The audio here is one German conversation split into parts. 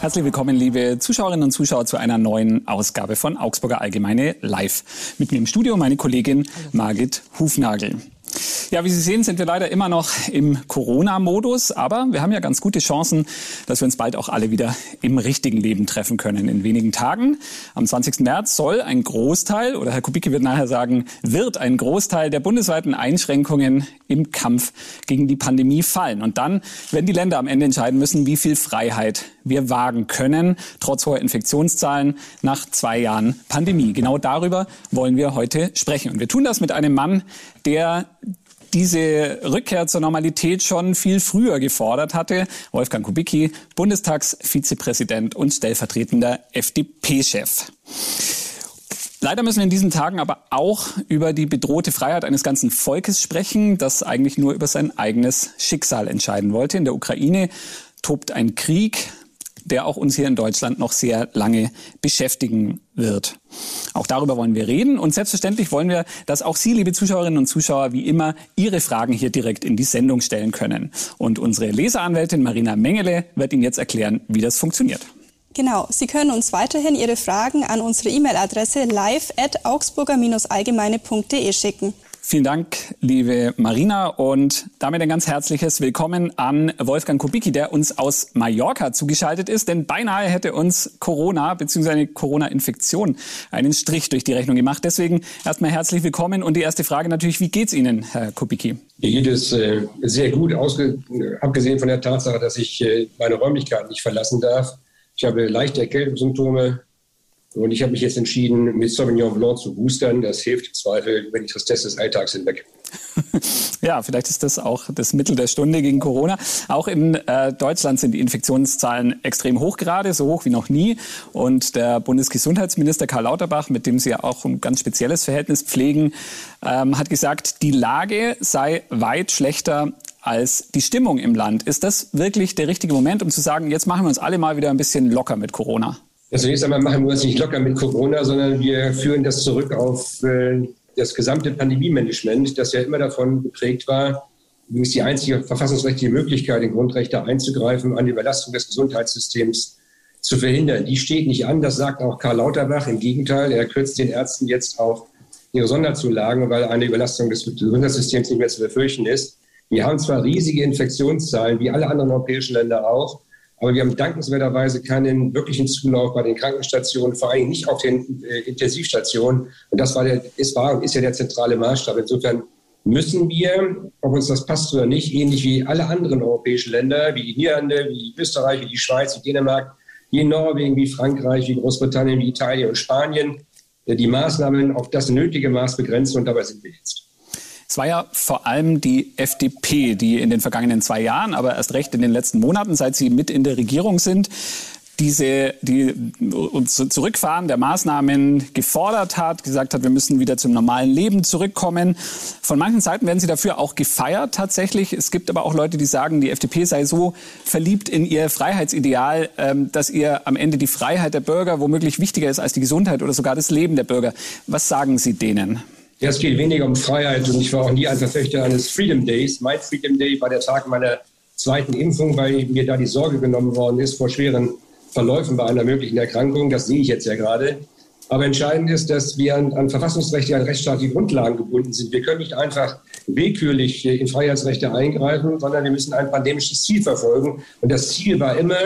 Herzlich willkommen, liebe Zuschauerinnen und Zuschauer, zu einer neuen Ausgabe von Augsburger Allgemeine Live. Mit mir im Studio meine Kollegin Margit Hufnagel. Ja, wie Sie sehen, sind wir leider immer noch im Corona-Modus, aber wir haben ja ganz gute Chancen, dass wir uns bald auch alle wieder im richtigen Leben treffen können. In wenigen Tagen, am 20. März, soll ein Großteil, oder Herr Kubicki wird nachher sagen, wird ein Großteil der bundesweiten Einschränkungen im Kampf gegen die Pandemie fallen. Und dann werden die Länder am Ende entscheiden müssen, wie viel Freiheit wir wagen können, trotz hoher Infektionszahlen nach zwei Jahren Pandemie. Genau darüber wollen wir heute sprechen. Und wir tun das mit einem Mann, der diese Rückkehr zur Normalität schon viel früher gefordert hatte. Wolfgang Kubicki, Bundestagsvizepräsident und stellvertretender FDP-Chef. Leider müssen wir in diesen Tagen aber auch über die bedrohte Freiheit eines ganzen Volkes sprechen, das eigentlich nur über sein eigenes Schicksal entscheiden wollte. In der Ukraine tobt ein Krieg, der auch uns hier in Deutschland noch sehr lange beschäftigen wird. Auch darüber wollen wir reden und selbstverständlich wollen wir, dass auch Sie, liebe Zuschauerinnen und Zuschauer, wie immer Ihre Fragen hier direkt in die Sendung stellen können. Und unsere Leseranwältin Marina Mengele wird Ihnen jetzt erklären, wie das funktioniert. Genau, Sie können uns weiterhin Ihre Fragen an unsere E-Mail-Adresse live at augsburger-allgemeine.de schicken. Vielen Dank, liebe Marina, und damit ein ganz herzliches Willkommen an Wolfgang Kubicki, der uns aus Mallorca zugeschaltet ist, denn beinahe hätte uns Corona bzw. eine Corona-Infektion einen Strich durch die Rechnung gemacht. Deswegen erstmal herzlich willkommen und die erste Frage natürlich, wie geht's Ihnen, Herr Kubicki? Mir geht es äh, sehr gut, abgesehen von der Tatsache, dass ich äh, meine Räumlichkeiten nicht verlassen darf. Ich habe leichte Erkältungssymptome, und ich habe mich jetzt entschieden, mit Sauvignon Blanc zu boostern. Das hilft im Zweifel über die Tristesse des Alltags hinweg. ja, vielleicht ist das auch das Mittel der Stunde gegen Corona. Auch in äh, Deutschland sind die Infektionszahlen extrem hoch gerade, so hoch wie noch nie. Und der Bundesgesundheitsminister Karl Lauterbach, mit dem Sie ja auch ein ganz spezielles Verhältnis pflegen, ähm, hat gesagt, die Lage sei weit schlechter als die Stimmung im Land. Ist das wirklich der richtige Moment, um zu sagen, jetzt machen wir uns alle mal wieder ein bisschen locker mit Corona? Zunächst einmal machen wir uns nicht locker mit Corona, sondern wir führen das zurück auf äh, das gesamte Pandemie-Management, das ja immer davon geprägt war, übrigens die einzige verfassungsrechtliche Möglichkeit, in Grundrechte einzugreifen, an die Überlastung des Gesundheitssystems zu verhindern. Die steht nicht an, das sagt auch Karl Lauterbach. Im Gegenteil, er kürzt den Ärzten jetzt auch ihre Sonderzulagen, weil eine Überlastung des Gesundheitssystems nicht mehr zu befürchten ist. Wir haben zwar riesige Infektionszahlen, wie alle anderen europäischen Länder auch, aber wir haben dankenswerterweise keinen wirklichen Zulauf bei den Krankenstationen, vor allem nicht auf den äh, Intensivstationen. Und das war, der, ist, war und ist ja der zentrale Maßstab. Insofern müssen wir, ob uns das passt oder nicht, ähnlich wie alle anderen europäischen Länder, wie die Niederlande, wie Österreich, wie die Schweiz, wie Dänemark, wie Norwegen, wie Frankreich, wie Großbritannien, wie Italien und Spanien, äh, die Maßnahmen auf das nötige Maß begrenzen. Und dabei sind wir jetzt. Es war ja vor allem die FDP, die in den vergangenen zwei Jahren, aber erst recht in den letzten Monaten, seit sie mit in der Regierung sind, diese die uns Zurückfahren der Maßnahmen gefordert hat, gesagt hat, wir müssen wieder zum normalen Leben zurückkommen. Von manchen Seiten werden sie dafür auch gefeiert tatsächlich. Es gibt aber auch Leute, die sagen, die FDP sei so verliebt in ihr Freiheitsideal, ähm, dass ihr am Ende die Freiheit der Bürger womöglich wichtiger ist als die Gesundheit oder sogar das Leben der Bürger. Was sagen Sie denen? Ja, es geht weniger um Freiheit und ich war auch nie ein Verfechter eines Freedom Days. Mein Freedom Day war der Tag meiner zweiten Impfung, weil mir da die Sorge genommen worden ist vor schweren Verläufen bei einer möglichen Erkrankung. Das sehe ich jetzt ja gerade. Aber entscheidend ist, dass wir an, an verfassungsrechtliche, an rechtsstaatliche Grundlagen gebunden sind. Wir können nicht einfach willkürlich in Freiheitsrechte eingreifen, sondern wir müssen ein pandemisches Ziel verfolgen. Und das Ziel war immer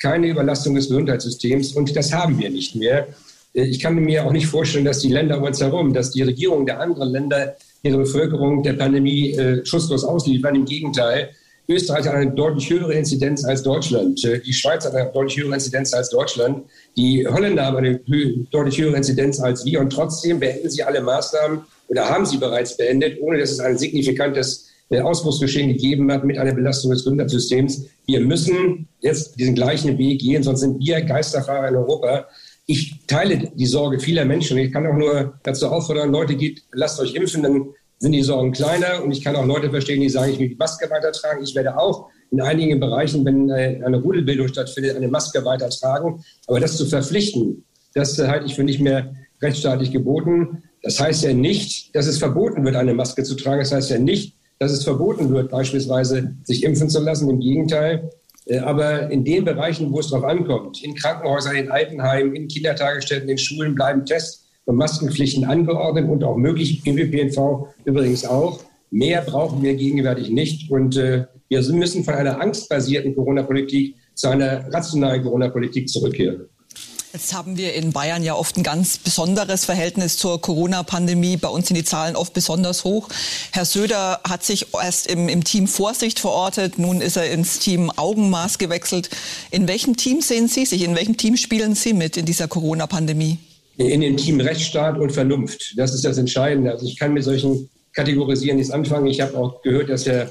keine Überlastung des Gesundheitssystems. Und das haben wir nicht mehr. Äh, ich kann mir auch nicht vorstellen, dass die Länder um uns herum, dass die Regierungen der anderen Länder ihre Bevölkerung der Pandemie äh, schusslos ausliefern. Im Gegenteil, Österreich hat eine deutlich höhere Inzidenz als Deutschland. Äh, die Schweiz hat eine deutlich höhere Inzidenz als Deutschland. Die Holländer haben eine deutlich höhere Inzidenz als wir. Und trotzdem beenden sie alle Maßnahmen oder haben sie bereits beendet, ohne dass es ein signifikantes äh, Ausbruchsgeschehen gegeben hat mit einer Belastung des Gesundheitssystems. Wir müssen jetzt diesen gleichen Weg gehen, sonst sind wir Geisterfahrer in Europa ich teile die Sorge vieler Menschen. Ich kann auch nur dazu auffordern, Leute, geht, lasst euch impfen, dann sind die Sorgen kleiner. Und ich kann auch Leute verstehen, die sagen, ich will die Maske weitertragen. Ich werde auch in einigen Bereichen, wenn äh, eine Rudelbildung stattfindet, eine Maske weitertragen. Aber das zu verpflichten, das halte ich für nicht mehr rechtsstaatlich geboten. Das heißt ja nicht, dass es verboten wird, eine Maske zu tragen. Das heißt ja nicht, dass es verboten wird, beispielsweise sich impfen zu lassen. Im Gegenteil. Äh, aber in den Bereichen, wo es darauf ankommt, in Krankenhäusern, in Altenheimen, in Kindertagesstätten, in Schulen bleiben Tests und Maskenpflichten angeordnet und auch möglich im ÖPNV übrigens auch. Mehr brauchen wir gegenwärtig nicht. Und äh, wir müssen von einer angstbasierten Corona-Politik zu einer rationalen Corona-Politik zurückkehren. Jetzt haben wir in Bayern ja oft ein ganz besonderes Verhältnis zur Corona-Pandemie. Bei uns sind die Zahlen oft besonders hoch. Herr Söder hat sich erst im, im, Team Vorsicht verortet. Nun ist er ins Team Augenmaß gewechselt. In welchem Team sehen Sie sich? In welchem Team spielen Sie mit in dieser Corona-Pandemie? In dem Team Rechtsstaat und Vernunft. Das ist das Entscheidende. Also ich kann mit solchen Kategorisieren nichts anfangen. Ich habe auch gehört, dass Herr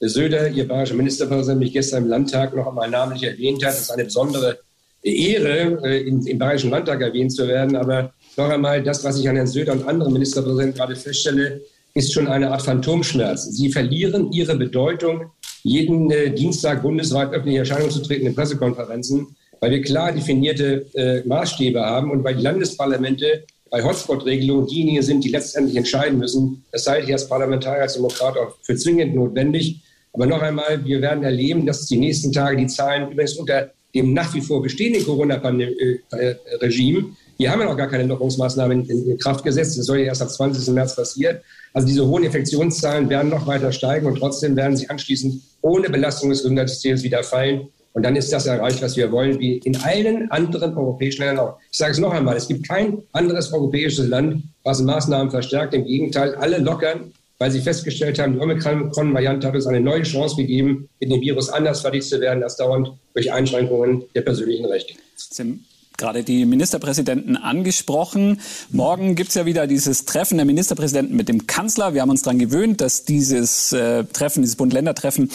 Söder, Ihr bayerischer Ministerpräsident, mich gestern im Landtag noch einmal namentlich erwähnt hat. Das ist eine besondere Ehre, äh, im Bayerischen Landtag erwähnt zu werden. Aber noch einmal, das, was ich an Herrn Söder und anderen Ministerpräsidenten gerade feststelle, ist schon eine Art Phantomschmerz. Sie verlieren ihre Bedeutung, jeden äh, Dienstag bundesweit öffentlich Erscheinung zu treten in Pressekonferenzen, weil wir klar definierte äh, Maßstäbe haben und weil die Landesparlamente bei Hotspot-Regelungen diejenigen sind, die letztendlich entscheiden müssen. Das halte ich als Parlamentarier, als Demokrat auch für zwingend notwendig. Aber noch einmal, wir werden erleben, dass die nächsten Tage die Zahlen übrigens unter dem nach wie vor bestehenden Corona-Regime, hier haben wir noch gar keine Lockerungsmaßnahmen in, Kraft gesetzt. Das soll ja erst am 20. März passieren. Also diese hohen Infektionszahlen werden noch weiter steigen und trotzdem werden sie anschließend ohne Belastung des Gesundheitssystems wieder fallen. Und dann ist das erreicht, was wir wollen, wie in allen anderen europäischen Ländern auch. Ich sage es noch einmal, es gibt kein anderes europäisches Land, was Maßnahmen verstärkt. Im Gegenteil, alle lockern weil sie festgestellt haben, die Omikron-Variante hat uns eine neue Chance gegeben, mit dem Virus anders fertig zu werden, als dauernd durch Einschränkungen der persönlichen Rechte. Haben gerade die Ministerpräsidenten angesprochen. Morgen gibt es ja wieder dieses Treffen der Ministerpräsidenten mit dem Kanzler. Wir haben uns daran gewöhnt, dass dieses äh, Treffen, dieses Bund-Länder-Treffen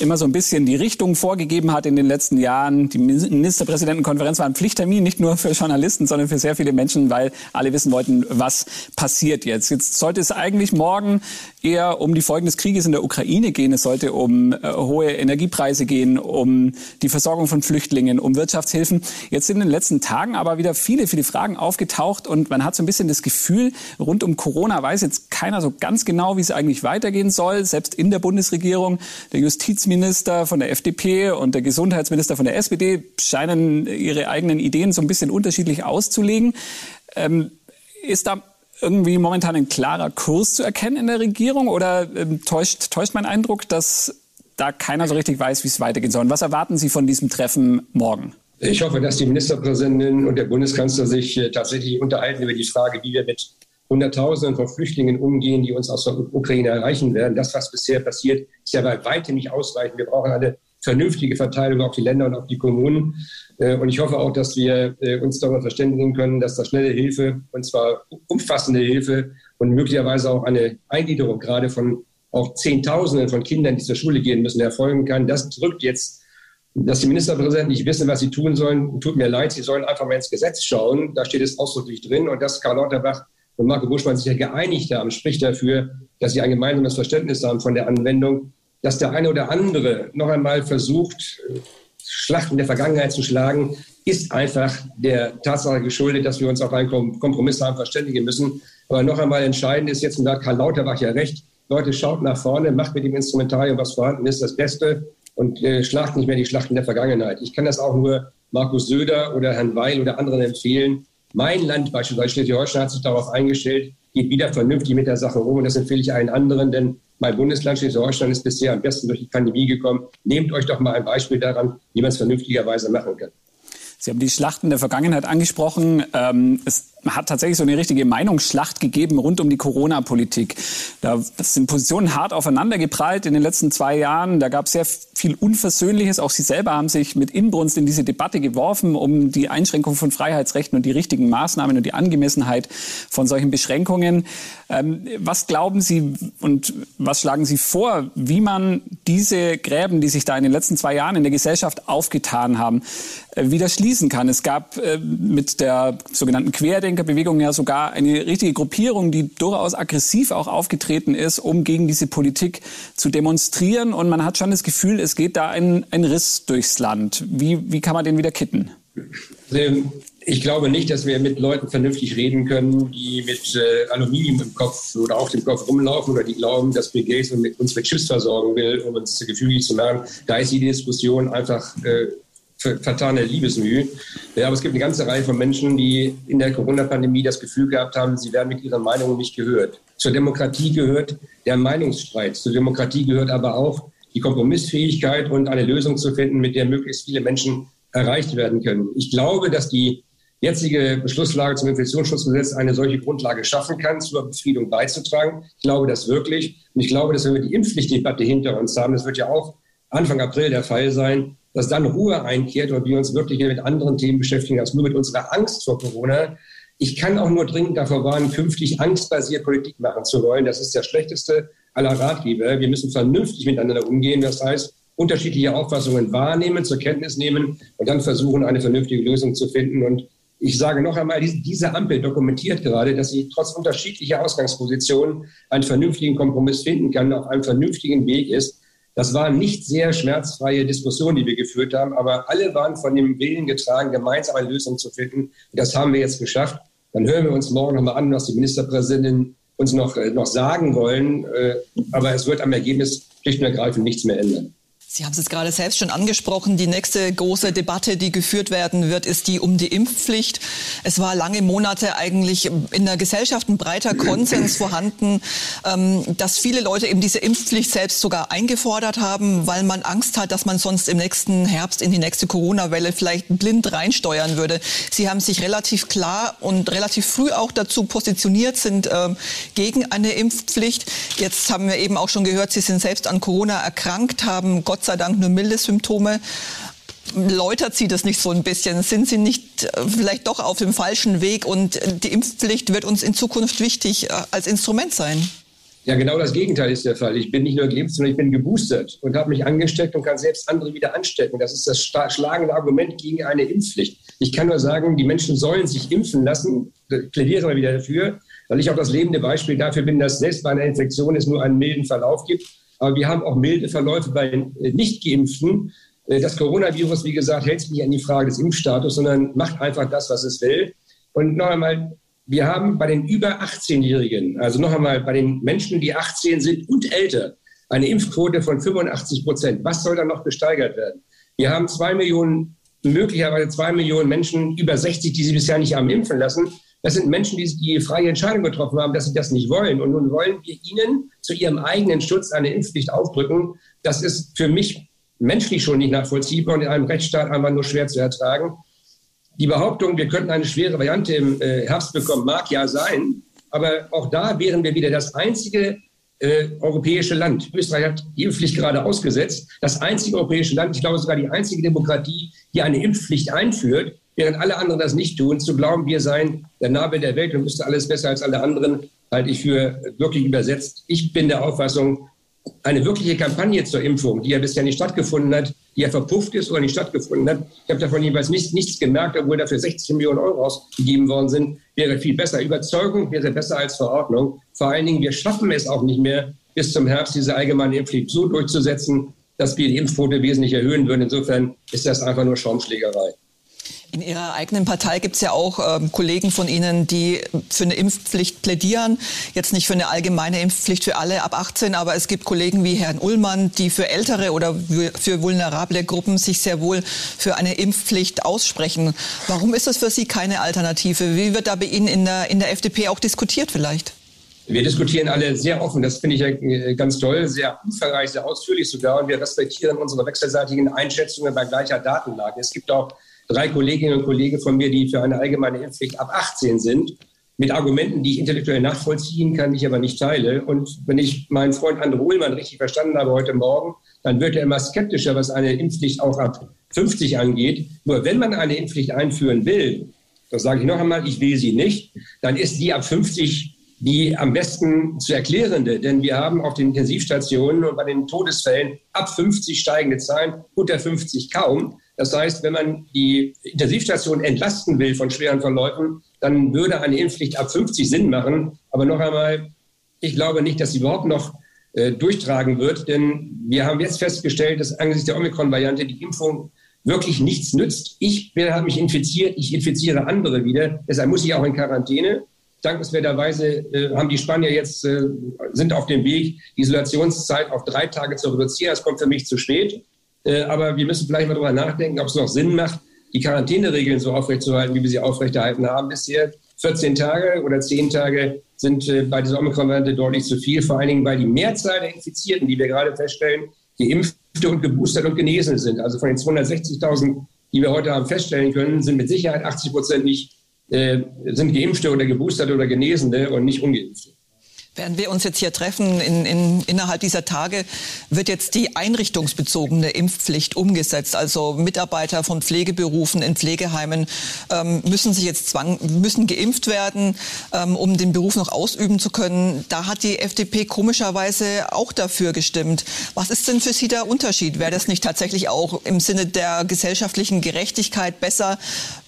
immer so ein bisschen die Richtung vorgegeben hat in den letzten Jahren. Die Ministerpräsidentenkonferenz war ein Pflichttermin, nicht nur für Journalisten, sondern für sehr viele Menschen, weil alle wissen wollten, was passiert jetzt. Jetzt sollte es eigentlich morgen eher um die Folgen des Krieges in der Ukraine gehen. Es sollte um äh, hohe Energiepreise gehen, um die Versorgung von Flüchtlingen, um Wirtschaftshilfen. Jetzt sind in den letzten Tagen aber wieder viele, viele Fragen aufgetaucht und man hat so ein bisschen das Gefühl, rund um Corona weiß jetzt keiner so ganz genau, wie es eigentlich weitergehen soll. Selbst in der Bundesregierung, der Justizminister von der FDP und der Gesundheitsminister von der SPD scheinen ihre eigenen Ideen so ein bisschen unterschiedlich auszulegen. Ähm, ist da irgendwie momentan ein klarer Kurs zu erkennen in der Regierung oder ähm, täuscht, täuscht mein Eindruck, dass da keiner so richtig weiß, wie es weitergehen soll? Und was erwarten Sie von diesem Treffen morgen? Ich hoffe, dass die Ministerpräsidentin und der Bundeskanzler sich äh, tatsächlich unterhalten über die Frage, wie wir mit Hunderttausenden von Flüchtlingen umgehen, die uns aus der Ukraine erreichen werden. Das, was bisher passiert, ist ja bei weitem nicht ausreichend. Wir brauchen eine vernünftige Verteilung auf die Länder und auf die Kommunen. Äh, und ich hoffe auch, dass wir äh, uns darüber verständigen können, dass da schnelle Hilfe, und zwar umfassende Hilfe und möglicherweise auch eine Eingliederung gerade von auch Zehntausenden von Kindern, die zur Schule gehen müssen, erfolgen kann. Das drückt jetzt, dass die Ministerpräsidenten nicht wissen, was sie tun sollen. Tut mir leid, sie sollen einfach mal ins Gesetz schauen. Da steht es ausdrücklich drin. Und dass Karl Lauterbach und Marco Buschmann sich ja geeinigt haben, spricht dafür, dass sie ein gemeinsames Verständnis haben von der Anwendung dass der eine oder andere noch einmal versucht, Schlachten der Vergangenheit zu schlagen, ist einfach der Tatsache geschuldet, dass wir uns auf einen Kompromiss haben verständigen müssen. Aber noch einmal entscheidend ist jetzt, und da hat Karl Lauterbach ja recht, Leute, schaut nach vorne, macht mit dem Instrumentarium, was vorhanden ist, das Beste und äh, schlacht nicht mehr die Schlachten der Vergangenheit. Ich kann das auch nur Markus Söder oder Herrn Weil oder anderen empfehlen. Mein Land beispielsweise Schleswig-Holstein hat sich darauf eingestellt, geht wieder vernünftig mit der Sache um und das empfehle ich allen anderen, denn mein Bundesland Schleswig-Holstein ist bisher am besten durch die Pandemie gekommen. Nehmt euch doch mal ein Beispiel daran, wie man es vernünftigerweise machen kann. Sie haben die Schlachten der Vergangenheit angesprochen. Ähm, es hat tatsächlich so eine richtige Meinungsschlacht gegeben rund um die Corona-Politik. Da sind Positionen hart aufeinander geprallt in den letzten zwei Jahren. Da gab es sehr viel Unversöhnliches. Auch Sie selber haben sich mit Inbrunst in diese Debatte geworfen um die Einschränkung von Freiheitsrechten und die richtigen Maßnahmen und die Angemessenheit von solchen Beschränkungen. Ähm, was glauben Sie und was schlagen Sie vor, wie man diese Gräben, die sich da in den letzten zwei Jahren in der Gesellschaft aufgetan haben, äh, wieder schließen kann? Es gab äh, mit der sogenannten Querdenker Querdenkerbewegung ja sogar eine richtige Gruppierung, die durchaus aggressiv auch aufgetreten ist, um gegen diese Politik zu demonstrieren. Und man hat schon das Gefühl, es geht da ein, ein Riss durchs Land. Wie, wie kann man den wieder kitten? Ich glaube nicht, dass wir mit Leuten vernünftig reden können, die mit äh, Aluminium im Kopf oder auf dem Kopf rumlaufen oder die glauben, dass Bill Gates uns mit Chips versorgen will, um uns gefügig zu machen. Da ist die Diskussion einfach äh, vertane Liebesmühe. Ja, aber es gibt eine ganze Reihe von Menschen, die in der Corona-Pandemie das Gefühl gehabt haben, sie werden mit ihren Meinungen nicht gehört. Zur Demokratie gehört der Meinungsstreit. Zur Demokratie gehört aber auch die Kompromissfähigkeit und eine Lösung zu finden, mit der möglichst viele Menschen erreicht werden können. Ich glaube, dass die jetzige Beschlusslage zum Infektionsschutzgesetz eine solche Grundlage schaffen kann, zur Befriedung beizutragen. Ich glaube das wirklich. Und ich glaube, dass wenn wir die Impfpflichtdebatte hinter uns haben, das wird ja auch Anfang April der Fall sein, dass dann Ruhe einkehrt und wir uns wirklich mit anderen Themen beschäftigen als nur mit unserer Angst vor Corona. Ich kann auch nur dringend davor warnen, künftig angstbasiert Politik machen zu wollen. Das ist der schlechteste aller Ratgeber. Wir müssen vernünftig miteinander umgehen. Das heißt, unterschiedliche Auffassungen wahrnehmen, zur Kenntnis nehmen und dann versuchen, eine vernünftige Lösung zu finden. Und ich sage noch einmal, diese Ampel dokumentiert gerade, dass sie trotz unterschiedlicher Ausgangspositionen einen vernünftigen Kompromiss finden kann, auf einem vernünftigen Weg ist. Das waren nicht sehr schmerzfreie Diskussionen, die wir geführt haben, aber alle waren von dem Willen getragen, gemeinsam eine Lösung zu finden. Und das haben wir jetzt geschafft. Dann hören wir uns morgen nochmal an, was die Ministerpräsidentin uns noch, äh, noch sagen wollen. Äh, aber es wird am Ergebnis schlicht und ergreifend nichts mehr ändern. Sie haben es jetzt gerade selbst schon angesprochen. Die nächste große Debatte, die geführt werden wird, ist die um die Impfpflicht. Es war lange Monate eigentlich in der Gesellschaft ein breiter Konsens vorhanden, ähm, dass viele Leute eben diese Impfpflicht selbst sogar eingefordert haben, weil man Angst hat, dass man sonst im nächsten Herbst in die nächste Corona-Welle vielleicht blind reinsteuern würde. Sie haben sich relativ klar und relativ früh auch dazu positioniert, sind ähm, gegen eine Impfpflicht. Jetzt haben wir eben auch schon gehört, Sie sind selbst an Corona erkrankt, haben Gott sei Dank nur milde Symptome. Läutert Sie das nicht so ein bisschen? Sind Sie nicht äh, vielleicht doch auf dem falschen Weg und die Impfpflicht wird uns in Zukunft wichtig äh, als Instrument sein? Ja, genau das Gegenteil ist der Fall. Ich bin nicht nur geimpft, sondern ich bin geboostert und habe mich angesteckt und kann selbst andere wieder anstecken. Das ist das schlagende Argument gegen eine Impfpflicht. Ich kann nur sagen, die Menschen sollen sich impfen lassen. Ich plädiere mal wieder dafür, weil ich auch das lebende Beispiel dafür bin, dass selbst bei einer Infektion es nur einen milden Verlauf gibt aber wir haben auch milde Verläufe bei den äh, Nicht-Geimpften. Äh, das Coronavirus, wie gesagt, hält sich nicht an die Frage des Impfstatus, sondern macht einfach das, was es will. Und noch einmal, wir haben bei den über 18-Jährigen, also noch einmal bei den Menschen, die 18 sind und älter, eine Impfquote von 85 Prozent. Was soll da noch gesteigert werden? Wir haben zwei Millionen, möglicherweise zwei Millionen Menschen über 60, die sich bisher nicht haben impfen lassen. Das sind Menschen, die die freie Entscheidung getroffen haben, dass sie das nicht wollen. Und nun wollen wir ihnen zu ihrem eigenen Schutz eine Impfpflicht aufdrücken. Das ist für mich menschlich schon nicht nachvollziehbar und in einem Rechtsstaat einfach nur schwer zu ertragen. Die Behauptung, wir könnten eine schwere Variante im äh, Herbst bekommen, mag ja sein. Aber auch da wären wir wieder das einzige äh, europäische Land. Österreich hat die Impfpflicht gerade ausgesetzt. Das einzige europäische Land, ich glaube sogar die einzige Demokratie, die eine Impfpflicht einführt während alle anderen das nicht tun, zu glauben, wir seien der Nabel der Welt und wüsste alles besser als alle anderen, halte ich für wirklich übersetzt. Ich bin der Auffassung, eine wirkliche Kampagne zur Impfung, die ja bisher nicht stattgefunden hat, die ja verpufft ist oder nicht stattgefunden hat, ich habe davon jeweils nichts, nichts gemerkt, obwohl dafür 60 Millionen Euro ausgegeben worden sind, wäre viel besser. Überzeugung wäre besser als Verordnung. Vor allen Dingen, wir schaffen es auch nicht mehr, bis zum Herbst diese allgemeine Impfpflicht so durchzusetzen, dass wir die Impfquote wesentlich erhöhen würden. Insofern ist das einfach nur Schaumschlägerei. In Ihrer eigenen Partei gibt es ja auch ähm, Kollegen von Ihnen, die für eine Impfpflicht plädieren. Jetzt nicht für eine allgemeine Impfpflicht für alle ab 18, aber es gibt Kollegen wie Herrn Ullmann, die für ältere oder für vulnerable Gruppen sich sehr wohl für eine Impfpflicht aussprechen. Warum ist das für Sie keine Alternative? Wie wird da bei Ihnen in der, in der FDP auch diskutiert vielleicht? Wir diskutieren alle sehr offen. Das finde ich ja äh, ganz toll, sehr umfangreich, sehr ausführlich sogar. Und wir respektieren unsere wechselseitigen Einschätzungen bei gleicher Datenlage. Es gibt auch drei Kolleginnen und Kollegen von mir, die für eine allgemeine Impfpflicht ab 18 sind, mit Argumenten, die ich intellektuell nachvollziehen kann, die ich aber nicht teile. Und wenn ich meinen Freund André Uhlmann richtig verstanden habe heute Morgen, dann wird er immer skeptischer, was eine Impfpflicht auch ab 50 angeht. Nur wenn man eine Impfpflicht einführen will, das sage ich noch einmal, ich will sie nicht, dann ist die ab 50 die am besten zu erklärende. Denn wir haben auf den Intensivstationen und bei den Todesfällen ab 50 steigende Zahlen, unter 50 kaum. Das heißt, wenn man die Intensivstation entlasten will von schweren Verläufen, dann würde eine Impfpflicht ab 50 Sinn machen. Aber noch einmal, ich glaube nicht, dass sie überhaupt noch äh, durchtragen wird, denn wir haben jetzt festgestellt, dass angesichts der Omikron-Variante die Impfung wirklich nichts nützt. Ich habe mich infiziert, ich infiziere andere wieder. Deshalb muss ich auch in Quarantäne. Dankenswerterweise äh, haben die Spanier jetzt, äh, sind auf dem Weg, die Isolationszeit auf drei Tage zu reduzieren. Das kommt für mich zu spät. Äh, aber wir müssen vielleicht mal darüber nachdenken, ob es noch Sinn macht, die Quarantäneregeln so aufrechtzuerhalten, wie wir sie aufrechterhalten haben bisher. 14 Tage oder 10 Tage sind äh, bei dieser Omikron-Variante deutlich zu viel, vor allen Dingen, weil die Mehrzahl der Infizierten, die wir gerade feststellen, geimpfte und geboostert und genesen sind. Also von den 260.000, die wir heute haben feststellen können, sind mit Sicherheit 80 Prozent nicht äh, sind Geimpfte oder Geboosterte oder Genesene und nicht Ungeimpfte. Während wir uns jetzt hier treffen, in, in, innerhalb dieser Tage wird jetzt die einrichtungsbezogene Impfpflicht umgesetzt. Also Mitarbeiter von Pflegeberufen in Pflegeheimen ähm, müssen sich jetzt zwang, müssen geimpft werden, ähm, um den Beruf noch ausüben zu können. Da hat die FDP komischerweise auch dafür gestimmt. Was ist denn für Sie der Unterschied? Wäre das nicht tatsächlich auch im Sinne der gesellschaftlichen Gerechtigkeit besser,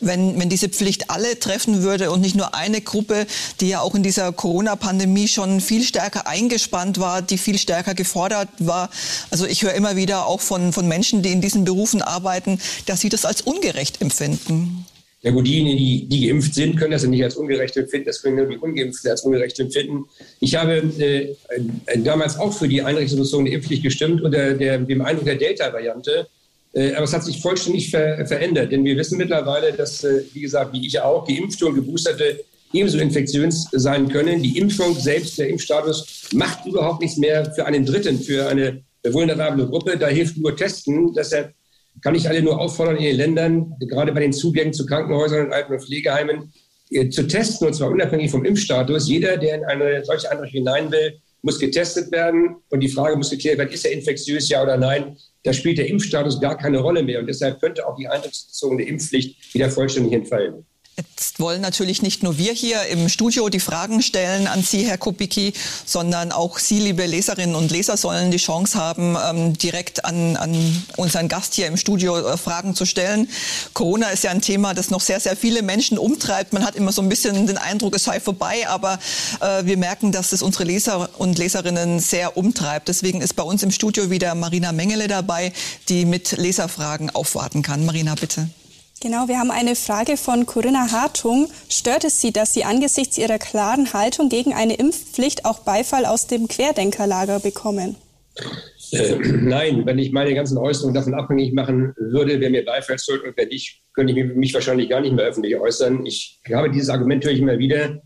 wenn, wenn diese Pflicht alle treffen würde und nicht nur eine Gruppe, die ja auch in dieser Corona-Pandemie schon viel stärker eingespannt war, die viel stärker gefordert war. Also ich höre immer wieder auch von, von Menschen, die in diesen Berufen arbeiten, dass sie das als ungerecht empfinden. Ja gut, diejenigen, die, die geimpft sind, können das ja nicht als ungerecht empfinden, das können nur die Ungeimpften als ungerecht empfinden. Ich habe äh, damals auch für die einrichtungsbezogene Impfpflicht gestimmt unter der, dem Eindruck der Delta-Variante. Äh, aber es hat sich vollständig ver verändert, denn wir wissen mittlerweile, dass, äh, wie gesagt, wie ich auch, Geimpfte und Geboosterte ebenso infektiös sein können. Die Impfung selbst, der Impfstatus, macht überhaupt nichts mehr für einen Dritten, für eine vulnerable Gruppe. Da hilft nur Testen. Deshalb kann ich alle nur auffordern, in den Ländern, gerade bei den Zugängen zu Krankenhäusern und Alten- und Pflegeheimen, äh, zu testen, und zwar unabhängig vom Impfstatus. Jeder, der in eine solche Einrichtung hinein will, muss getestet werden. Und die Frage muss geklärt werden, ist er infektiös, ja oder nein? Da spielt der Impfstatus gar keine Rolle mehr. Und deshalb könnte auch die einrichtungsbezogene Impfpflicht wieder vollständig entfallen. Jetzt wollen natürlich nicht nur wir hier im Studio die Fragen stellen an Sie, Herr Kubicki, sondern auch Sie, liebe Leserinnen und Leser, sollen die Chance haben, ähm, direkt an, an unseren Gast hier im Studio äh, Fragen zu stellen. Corona ist ja ein Thema, das noch sehr, sehr viele Menschen umtreibt. Man hat immer so ein bisschen den Eindruck, es sei vorbei, aber äh, wir merken, dass es unsere Leser und Leserinnen sehr umtreibt. Deswegen ist bei uns im Studio wieder Marina Mengele dabei, die mit Leserfragen aufwarten kann. Marina, bitte. Genau, wir haben eine Frage von Corinna Hartung. Stört es Sie, dass Sie angesichts Ihrer klaren Haltung gegen eine Impfpflicht auch Beifall aus dem Querdenkerlager bekommen? Äh, nein, wenn ich meine ganzen Äußerungen davon abhängig machen würde, wer mir Beifall zollt und wer nicht, könnte ich mich wahrscheinlich gar nicht mehr öffentlich äußern. Ich habe dieses Argument höre ich immer wieder,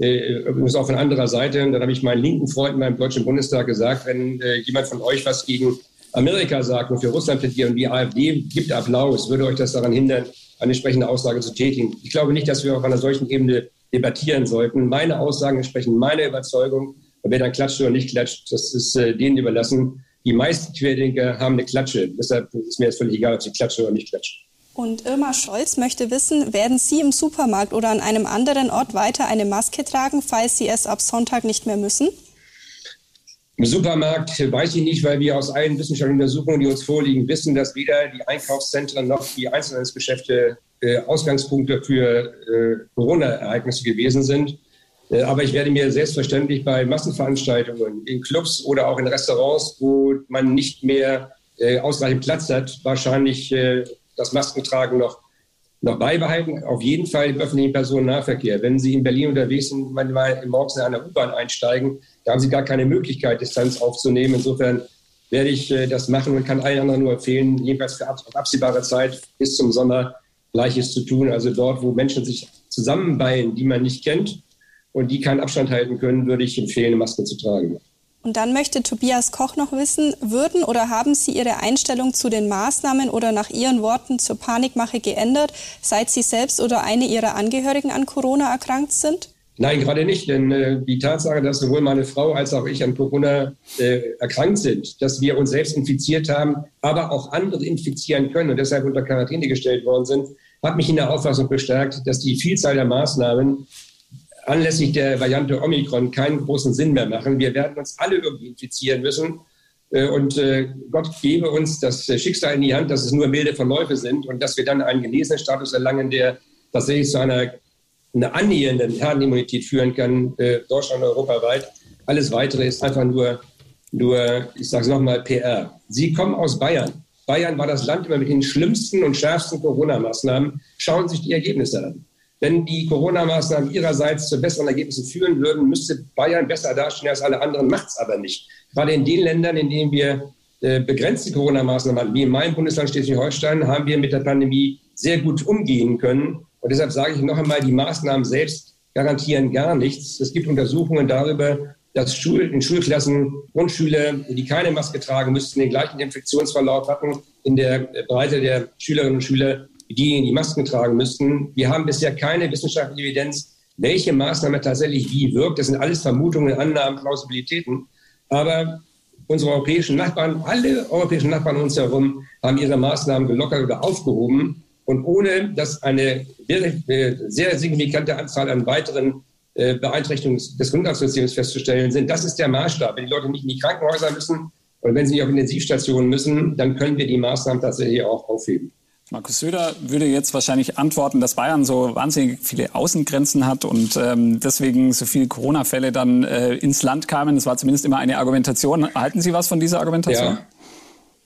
äh, übrigens auch von anderer Seite. Und dann habe ich meinen linken Freunden beim Deutschen Bundestag gesagt, wenn äh, jemand von euch was gegen Amerika sagt und für Russland plädiert und die AfD gibt Applaus, würde euch das daran hindern, eine entsprechende Aussage zu tätigen. Ich glaube nicht, dass wir auf einer solchen Ebene debattieren sollten. Meine Aussagen entsprechen meiner Überzeugung. Und wer dann klatscht oder nicht klatscht, das ist äh, denen überlassen. Die meisten Querdenker haben eine Klatsche. Deshalb ist mir jetzt völlig egal, ob sie klatschen oder nicht klatschen. Und Irma Scholz möchte wissen, werden Sie im Supermarkt oder an einem anderen Ort weiter eine Maske tragen, falls Sie es ab Sonntag nicht mehr müssen? Im Supermarkt weiß ich nicht, weil wir aus allen wissenschaftlichen Untersuchungen, die uns vorliegen, wissen, dass weder die Einkaufszentren noch die Einzelhandelsgeschäfte äh, Ausgangspunkte für äh, Corona-Ereignisse gewesen sind. Äh, aber ich werde mir selbstverständlich bei Massenveranstaltungen in Clubs oder auch in Restaurants, wo man nicht mehr äh, ausreichend Platz hat, wahrscheinlich äh, das Maskentragen noch noch beibehalten. Auf jeden Fall im öffentlichen Personennahverkehr. Wenn Sie in Berlin unterwegs sind, manchmal morgens in einer U-Bahn einsteigen, da haben Sie gar keine Möglichkeit, Distanz aufzunehmen. Insofern werde ich äh, das machen und kann allen anderen nur empfehlen, jedenfalls für absehbare Zeit bis zum Sommer Gleiches zu tun. Also dort, wo Menschen sich zusammenballen, die man nicht kennt und die keinen Abstand halten können, würde ich empfehlen, eine Maske zu tragen. Und dann möchte Tobias Koch noch wissen, würden oder haben Sie Ihre Einstellung zu den Maßnahmen oder nach Ihren Worten zur Panikmache geändert, seit Sie selbst oder eine Ihrer Angehörigen an Corona erkrankt sind? Nein, gerade nicht, denn äh, die Tatsache, dass sowohl meine Frau als auch ich an Corona äh, erkrankt sind, dass wir uns selbst infiziert haben, aber auch andere infizieren können und deshalb unter Quarantäne gestellt worden sind, hat mich in der Auffassung bestärkt, dass die Vielzahl der Maßnahmen anlässlich der Variante Omikron keinen großen Sinn mehr machen. Wir werden uns alle irgendwie infizieren müssen. Äh, und äh, Gott gebe uns das Schicksal in die Hand, dass es nur milde Verläufe sind und dass wir dann einen genesenen Status erlangen, der tatsächlich zu einer, einer annähernden Herdenimmunität führen kann, äh, Deutschland europaweit. Alles Weitere ist einfach nur, nur ich sage es nochmal, PR. Sie kommen aus Bayern. Bayern war das Land immer mit den schlimmsten und schärfsten Corona-Maßnahmen. Schauen Sie sich die Ergebnisse an. Wenn die Corona-Maßnahmen ihrerseits zu besseren Ergebnissen führen würden, müsste Bayern besser dastehen als alle anderen, macht es aber nicht. Gerade in den Ländern, in denen wir äh, begrenzte Corona-Maßnahmen hatten, wie in meinem Bundesland Schleswig-Holstein, haben wir mit der Pandemie sehr gut umgehen können. Und deshalb sage ich noch einmal, die Maßnahmen selbst garantieren gar nichts. Es gibt Untersuchungen darüber, dass Schul in Schulklassen Grundschüler, die keine Maske tragen müssten, den gleichen Infektionsverlauf hatten in der Breite der Schülerinnen und Schüler diejenigen, die Masken tragen müssten. Wir haben bisher keine wissenschaftliche Evidenz, welche Maßnahme tatsächlich wie wirkt. Das sind alles Vermutungen, Annahmen, Plausibilitäten. Aber unsere europäischen Nachbarn, alle europäischen Nachbarn um uns herum, haben ihre Maßnahmen gelockert oder aufgehoben. Und ohne dass eine sehr signifikante Anzahl an weiteren äh, Beeinträchtigungen des Gesundheitssystems festzustellen sind, das ist der Maßstab. Wenn die Leute nicht in die Krankenhäuser müssen und wenn sie nicht auf Intensivstationen müssen, dann können wir die Maßnahmen tatsächlich auch aufheben. Markus Söder würde jetzt wahrscheinlich antworten, dass Bayern so wahnsinnig viele Außengrenzen hat und ähm, deswegen so viele Corona-Fälle dann äh, ins Land kamen. Das war zumindest immer eine Argumentation. Halten Sie was von dieser Argumentation? Ja,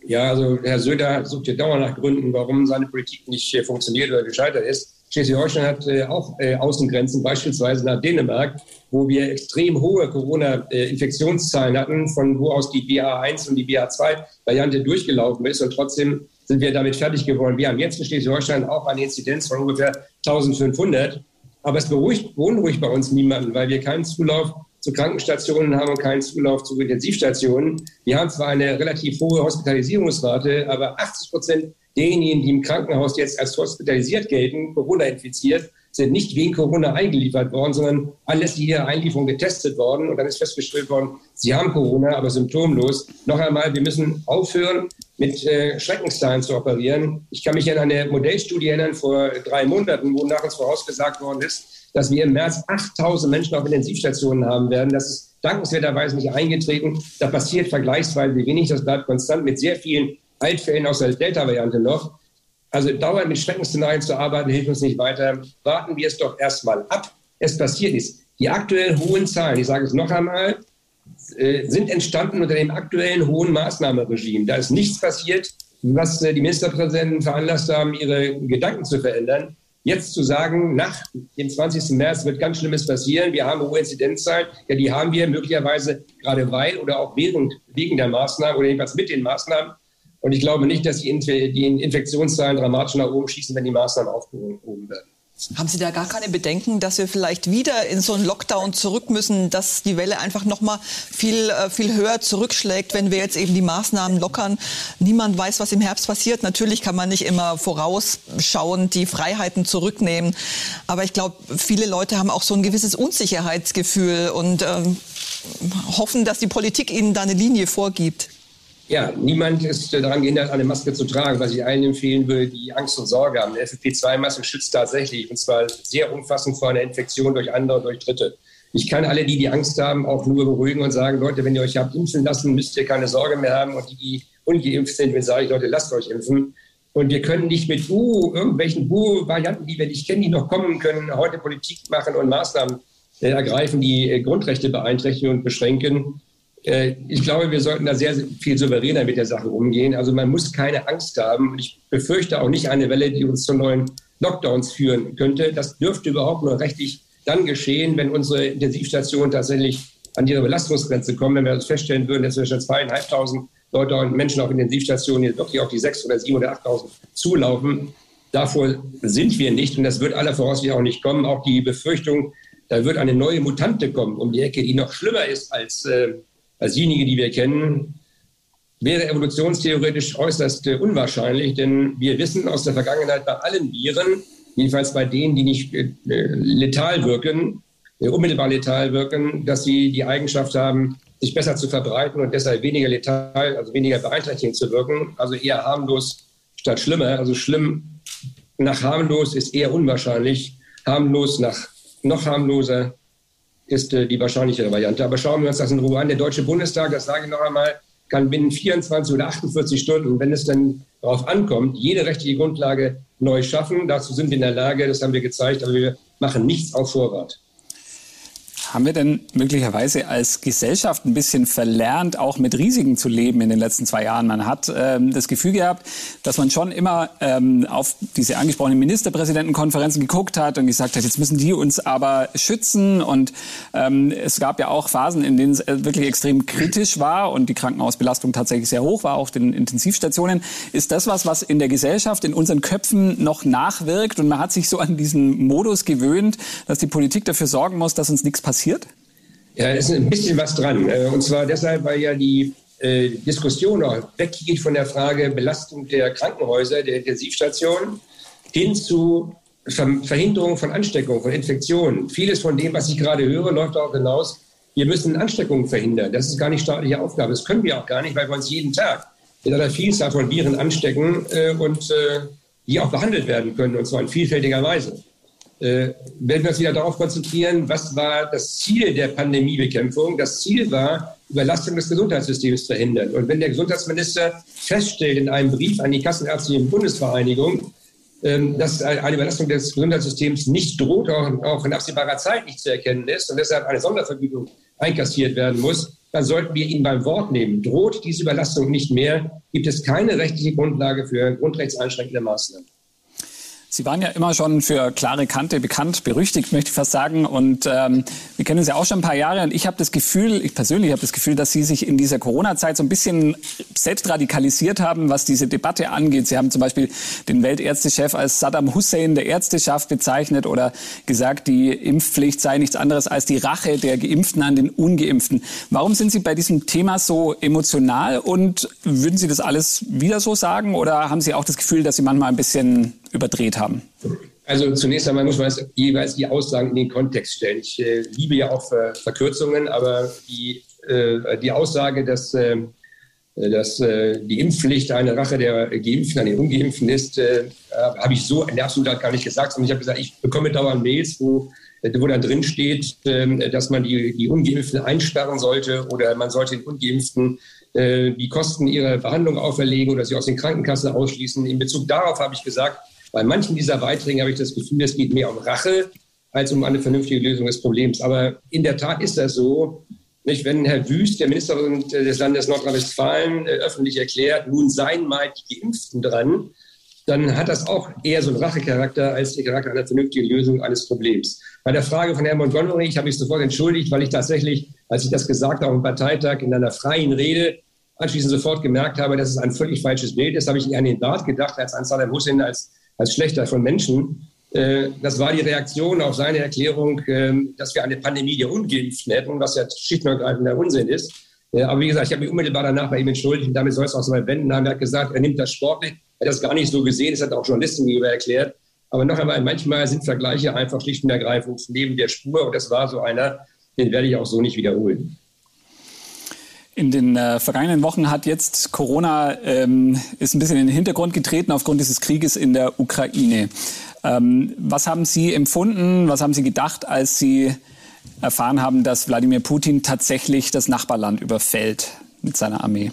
ja also Herr Söder sucht ja dauernd nach Gründen, warum seine Politik nicht äh, funktioniert oder gescheitert ist. Schleswig-Holstein hat äh, auch äh, Außengrenzen, beispielsweise nach Dänemark, wo wir extrem hohe Corona-Infektionszahlen hatten, von wo aus die BA1 und die BA2-Variante durchgelaufen ist und trotzdem sind wir damit fertig geworden. Wir haben jetzt in Schleswig-Holstein auch eine Inzidenz von ungefähr 1500. Aber es beruhigt, beunruhigt bei uns niemanden, weil wir keinen Zulauf zu Krankenstationen haben und keinen Zulauf zu Intensivstationen. Wir haben zwar eine relativ hohe Hospitalisierungsrate, aber 80 Prozent derjenigen, die im Krankenhaus jetzt als hospitalisiert gelten, Corona infiziert, sind nicht wegen Corona eingeliefert worden, sondern alles die hier Einlieferung getestet worden und dann ist festgestellt worden, sie haben Corona, aber symptomlos. Noch einmal, wir müssen aufhören, mit äh, Schreckenszahlen zu operieren. Ich kann mich an eine Modellstudie erinnern vor drei Monaten, wo nach uns vorausgesagt worden ist, dass wir im März 8000 Menschen auf Intensivstationen haben werden. Das ist dankenswerterweise nicht eingetreten. Da passiert vergleichsweise wenig. Das bleibt konstant mit sehr vielen Altfällen aus der Delta-Variante noch. Also dauernd mit Schreckensszenarien zu arbeiten, hilft uns nicht weiter. Warten wir es doch erstmal ab. Es passiert ist. Die aktuell hohen Zahlen, ich sage es noch einmal, äh, sind entstanden unter dem aktuellen hohen Maßnahmeregime. Da ist nichts passiert, was äh, die Ministerpräsidenten veranlasst haben, ihre Gedanken zu verändern. Jetzt zu sagen, nach dem 20. März wird ganz Schlimmes passieren, wir haben hohe Inzidenzzahlen, ja, die haben wir möglicherweise gerade weil oder auch während, wegen der Maßnahmen oder jedenfalls mit den Maßnahmen. Und ich glaube nicht, dass die, Infektionszahlen dramatisch nach oben schießen, wenn die Maßnahmen aufgehoben werden. Haben Sie da gar keine Bedenken, dass wir vielleicht wieder in so einen Lockdown zurück müssen, dass die Welle einfach noch mal viel, äh, viel höher zurückschlägt, wenn wir jetzt eben die Maßnahmen lockern? Niemand weiß, was im Herbst passiert. Natürlich kann man nicht immer vorausschauend die Freiheiten zurücknehmen. Aber ich glaube, viele Leute haben auch so ein gewisses Unsicherheitsgefühl und ähm, hoffen, dass die Politik ihnen da eine Linie vorgibt. Ja, niemand ist daran gehindert, eine Maske zu tragen. Was ich allen empfehlen würde, die Angst und Sorge haben. Eine FFP2-Maske schützt tatsächlich, und zwar sehr umfassend vor einer Infektion durch andere, durch Dritte. Ich kann alle, die die Angst haben, auch nur beruhigen und sagen, Leute, wenn ihr euch habt impfen lassen, müsst ihr keine Sorge mehr haben. Und die, die ungeimpft sind, wenn sage ich, Leute, lasst euch impfen. Und wir können nicht mit uh, irgendwelchen uh-Varianten, die wir nicht kennen, die noch kommen können, heute Politik machen und Maßnahmen äh, ergreifen, die äh, Grundrechte beeinträchtigen und beschränken. Äh, ich glaube, wir sollten da sehr viel souveräner mit der Sache umgehen. Also man muss keine Angst haben. Ich befürchte auch nicht eine Welle, die uns zu neuen Lockdowns führen könnte. Das dürfte überhaupt nur rechtlich dann geschehen, wenn unsere Intensivstationen tatsächlich an ihre Belastungsgrenze kommen. Wenn wir uns feststellen würden, dass wir schon zweieinhalbtausend Leute und Menschen auf Intensivstationen jetzt wirklich auf die sechs oder sieben oder achttausend zulaufen. Davor sind wir nicht und das wird aller Voraussicht auch nicht kommen. Auch die Befürchtung, da wird eine neue Mutante kommen um die Ecke, die noch schlimmer ist als äh, als diejenige, die wir kennen, wäre evolutionstheoretisch äußerst äh, unwahrscheinlich, denn wir wissen aus der Vergangenheit bei allen Viren, jedenfalls bei denen, die nicht äh, letal wirken, äh, unmittelbar letal wirken, dass sie die Eigenschaft haben, sich besser zu verbreiten und deshalb weniger letal, also weniger beeinträchtigend zu wirken, also eher harmlos statt schlimmer. Also schlimm nach harmlos ist eher unwahrscheinlich, harmlos nach noch harmloser ist äh, die wahrscheinlichere Variante. Aber schauen wir uns das in Ruhe an. Der Deutsche Bundestag, das sage ich noch einmal, kann binnen 24 oder 48 Stunden, wenn es dann darauf ankommt, jede rechtliche Grundlage neu schaffen. Dazu sind wir in der Lage, das haben wir gezeigt, aber wir machen nichts auf Vorrat. Haben wir denn möglicherweise als Gesellschaft ein bisschen verlernt, auch mit Risiken zu leben in den letzten zwei Jahren? Man hat ähm, das Gefühl gehabt, dass man schon immer ähm, auf diese angesprochenen Ministerpräsidentenkonferenzen geguckt hat und gesagt hat, jetzt müssen die uns aber schützen. Und ähm, es gab ja auch Phasen, in denen es äh, wirklich extrem kritisch war und die Krankenhausbelastung tatsächlich sehr hoch war, auch den Intensivstationen. Ist das was, was in der Gesellschaft, in unseren Köpfen noch nachwirkt? Und man hat sich so an diesen Modus gewöhnt, dass die Politik dafür sorgen muss, dass uns nichts passiert? Passiert? Ja, ist ein bisschen was dran. Äh, und zwar deshalb, weil ja die äh, Diskussion auch weggeht von der Frage Belastung der Krankenhäuser, der Intensivstationen, hin zu Verhinderung von Ansteckung, von Infektionen. Vieles von dem, was ich gerade höre, läuft auch hinaus, wir müssen Ansteckungen verhindern. Das ist gar nicht staatliche Aufgabe. Das können wir auch gar nicht, weil wir uns jeden Tag in einer Vielzahl von Viren anstecken äh, und die auch behandelt werden können, und zwar in vielfältiger Weise äh, werden wir uns wieder darauf konzentrieren, was war das Ziel der Pandemiebekämpfung? Das Ziel war, Überlastung des Gesundheitssystems zu verhindern. Und wenn der Gesundheitsminister feststellt in einem Brief an die Kassenärztliche Bundesvereinigung, ähm, dass eine Überlastung des Gesundheitssystems nicht droht, auch, auch in absehbarer Zeit nicht zu erkennen ist und deshalb eine Sondervergütung einkassiert werden muss, dann sollten wir ihn beim Wort nehmen. Droht diese Überlastung nicht mehr, gibt es keine rechtliche Grundlage für grundrechtseinschränkende Maßnahmen. Sie waren ja immer schon für klare Kante bekannt, berüchtigt, möchte ich fast sagen. Und ähm, wir kennen Sie auch schon ein paar Jahre. Und ich habe das Gefühl, ich persönlich habe das Gefühl, dass Sie sich in dieser Corona-Zeit so ein bisschen selbst radikalisiert haben, was diese Debatte angeht. Sie haben zum Beispiel den Weltärztechef als Saddam Hussein der Ärzteschaft bezeichnet oder gesagt, die Impfpflicht sei nichts anderes als die Rache der Geimpften an den Ungeimpften. Warum sind Sie bei diesem Thema so emotional und würden Sie das alles wieder so sagen? Oder haben Sie auch das Gefühl, dass Sie manchmal ein bisschen überdreht haben? Also zunächst einmal muss man jeweils die Aussagen in den Kontext stellen. Ich äh, liebe ja auch Ver Verkürzungen, aber die, äh, die Aussage, dass, äh, dass äh, die Impfpflicht eine Rache der Geimpften an den Ungeimpften ist, äh, habe ich so in der Absolutheit gar nicht gesagt, sondern ich habe gesagt, ich bekomme dauernd Mails, wo, wo dann drin steht, ähm, dass man die, die Ungeimpften einsperren sollte oder man sollte den Ungeimpften äh, die Kosten ihrer Behandlung auferlegen oder sie aus den Krankenkassen ausschließen. In Bezug darauf habe ich gesagt, bei manchen dieser Beiträge habe ich das Gefühl, es geht mehr um Rache als um eine vernünftige Lösung des Problems. Aber in der Tat ist das so. Nicht, wenn Herr Wüst, der Minister des Landes Nordrhein-Westfalen, äh, öffentlich erklärt, nun seien mal die Geimpften dran, dann hat das auch eher so einen Rachecharakter als der Charakter einer vernünftigen Lösung eines Problems. Bei der Frage von Herrn Montgomery, ich habe mich sofort entschuldigt, weil ich tatsächlich, als ich das gesagt habe dem Parteitag in einer freien Rede, anschließend sofort gemerkt habe, dass es ein völlig falsches Bild ist, habe ich an den Bart gedacht, als an Saddam Hussein als als schlechter von Menschen. Äh, das war die Reaktion auf seine Erklärung, ähm, dass wir eine Pandemie der Ungeimpften hätten, was ja schlicht und ergreifend der Unsinn ist. Äh, aber wie gesagt, ich habe mich unmittelbar danach bei ihm entschuldigt und damit soll es auch so weit wenden. Er hat gesagt, er nimmt das sportlich. Er hat das gar nicht so gesehen. Das hat auch Journalisten gegenüber erklärt. Aber noch einmal, manchmal sind Vergleiche einfach schlicht und ergreifend neben der Spur. Und das war so einer, den werde ich auch so nicht wiederholen. In den äh, vergangenen Wochen hat jetzt Corona ähm, ist ein bisschen in den Hintergrund getreten aufgrund dieses Krieges in der Ukraine. Ähm, was haben Sie empfunden? Was haben Sie gedacht, als Sie erfahren haben, dass Wladimir Putin tatsächlich das Nachbarland überfällt mit seiner Armee?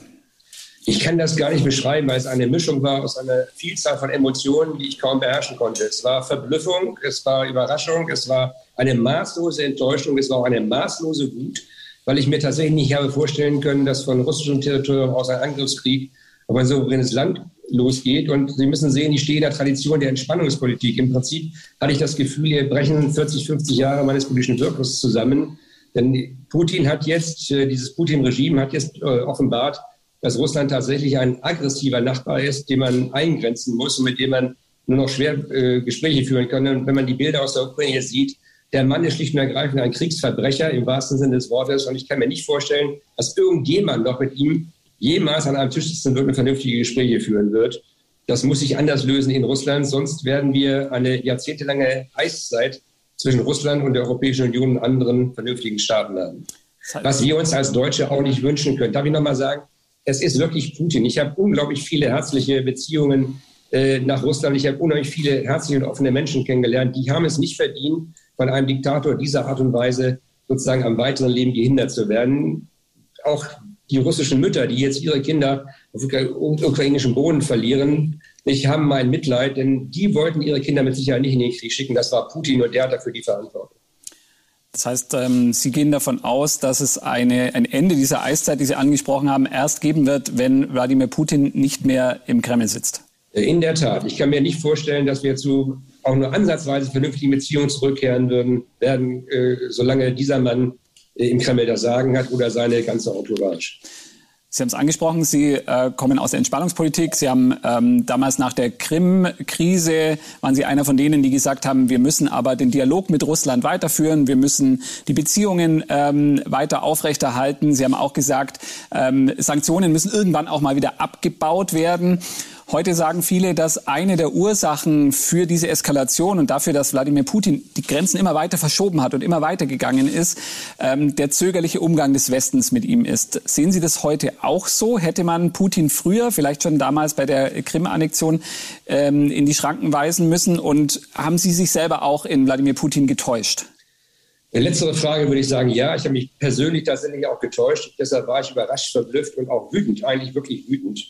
Ich kann das gar nicht beschreiben, weil es eine Mischung war aus einer Vielzahl von Emotionen, die ich kaum beherrschen konnte. Es war Verblüffung, es war Überraschung, es war eine maßlose Enttäuschung, es war auch eine maßlose Wut weil ich mir tatsächlich nicht habe vorstellen können, dass von russischem Territorium aus ein Angriffskrieg auf ein souveränes Land losgeht. Und Sie müssen sehen, ich stehe in der Tradition der Entspannungspolitik. Im Prinzip hatte ich das Gefühl, hier brechen 40, 50 Jahre meines politischen Wirkens zusammen. Denn Putin hat jetzt, äh, dieses Putin-Regime hat jetzt äh, offenbart, dass Russland tatsächlich ein aggressiver Nachbar ist, den man eingrenzen muss und mit dem man nur noch schwer äh, Gespräche führen kann. Und wenn man die Bilder aus der Ukraine jetzt sieht, der Mann ist schlicht und ergreifend ein Kriegsverbrecher im wahrsten Sinne des Wortes. Und ich kann mir nicht vorstellen, dass irgendjemand noch mit ihm jemals an einem Tisch sitzen wird und vernünftige Gespräche führen wird. Das muss sich anders lösen in Russland, sonst werden wir eine jahrzehntelange Eiszeit zwischen Russland und der Europäischen Union und anderen vernünftigen Staaten haben. Was wir uns als Deutsche auch nicht wünschen können. Darf ich nochmal sagen, es ist wirklich Putin. Ich habe unglaublich viele herzliche Beziehungen äh, nach Russland. Ich habe unheimlich viele herzliche und offene Menschen kennengelernt. Die haben es nicht verdient, von einem Diktator dieser Art und Weise sozusagen am weiteren Leben gehindert zu werden. Auch die russischen Mütter, die jetzt ihre Kinder auf ukrainischem Boden verlieren, ich habe mein Mitleid, denn die wollten ihre Kinder mit Sicherheit nicht in den Krieg schicken. Das war Putin und der hat dafür die Verantwortung. Das heißt, ähm, Sie gehen davon aus, dass es eine, ein Ende dieser Eiszeit, die Sie angesprochen haben, erst geben wird, wenn Wladimir Putin nicht mehr im Kreml sitzt. In der Tat. Ich kann mir nicht vorstellen, dass wir zu auch nur ansatzweise vernünftigen Beziehungen zurückkehren würden, werden, äh, solange dieser Mann äh, im Kreml das Sagen hat oder seine ganze Entourage. Sie haben es angesprochen, Sie äh, kommen aus der Entspannungspolitik. Sie haben ähm, damals nach der Krim-Krise, waren Sie einer von denen, die gesagt haben, wir müssen aber den Dialog mit Russland weiterführen, wir müssen die Beziehungen ähm, weiter aufrechterhalten. Sie haben auch gesagt, ähm, Sanktionen müssen irgendwann auch mal wieder abgebaut werden. Heute sagen viele, dass eine der Ursachen für diese Eskalation und dafür, dass Wladimir Putin die Grenzen immer weiter verschoben hat und immer weiter gegangen ist, ähm, der zögerliche Umgang des Westens mit ihm ist. Sehen Sie das heute auch so? Hätte man Putin früher, vielleicht schon damals bei der Krim-Annexion, ähm, in die Schranken weisen müssen? Und haben Sie sich selber auch in Wladimir Putin getäuscht? Letztere Frage würde ich sagen, ja, ich habe mich persönlich tatsächlich auch getäuscht. Deshalb war ich überrascht, verblüfft und auch wütend, eigentlich wirklich wütend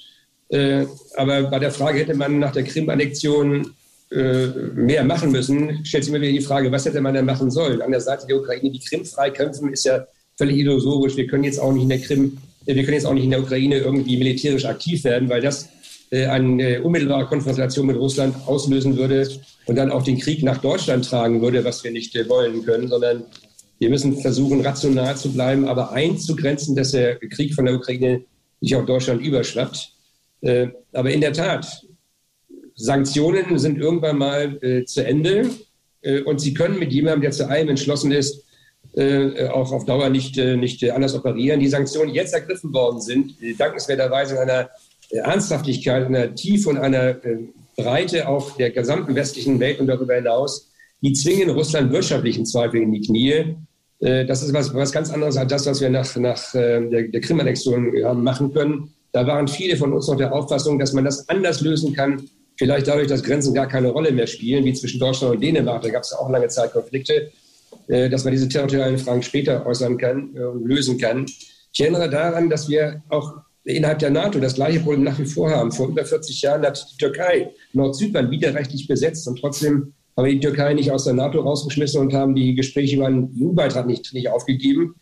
aber bei der Frage, hätte man nach der Krim-Annexion äh, mehr machen müssen, stellt sich mir wieder die Frage, was hätte man denn machen sollen? An der Seite der Ukraine die Krim freikämpfen ist ja völlig illusorisch. Wir können jetzt auch nicht in der Krim, äh, wir können jetzt auch nicht in der Ukraine irgendwie militärisch aktiv werden, weil das äh, eine unmittelbare Konfrontation mit Russland auslösen würde und dann auch den Krieg nach Deutschland tragen würde, was wir nicht äh, wollen können, sondern wir müssen versuchen, rational zu bleiben, aber einzugrenzen, dass der Krieg von der Ukraine nicht auf Deutschland überschwappt. Äh, aber in der Tat, Sanktionen sind irgendwann mal äh, zu Ende äh, und sie können mit jemandem, der zu allem entschlossen ist, äh, auch auf Dauer nicht, äh, nicht anders operieren. Die Sanktionen, die jetzt ergriffen worden sind, dankenswerterweise in einer Ernsthaftigkeit, einer Tiefe und einer Breite auch der gesamten westlichen Welt und darüber hinaus, die zwingen Russland wirtschaftlich im Zweifel in die Knie. Das ist was, was ganz anderes als das, was wir nach, nach der, der Krim-Annexion machen können. Da waren viele von uns noch der Auffassung, dass man das anders lösen kann, vielleicht dadurch, dass Grenzen gar keine Rolle mehr spielen, wie zwischen Deutschland und Dänemark. Da gab es ja auch lange Zeit Konflikte, äh, dass man diese territorialen Fragen später äußern kann äh, und lösen kann. Ich erinnere daran, dass wir auch innerhalb der NATO das gleiche Problem nach wie vor haben. Vor über 40 Jahren hat die Türkei Nordzypern widerrechtlich besetzt und trotzdem haben wir die Türkei nicht aus der NATO rausgeschmissen und haben die Gespräche über einen EU-Beitrag nicht, nicht aufgegeben.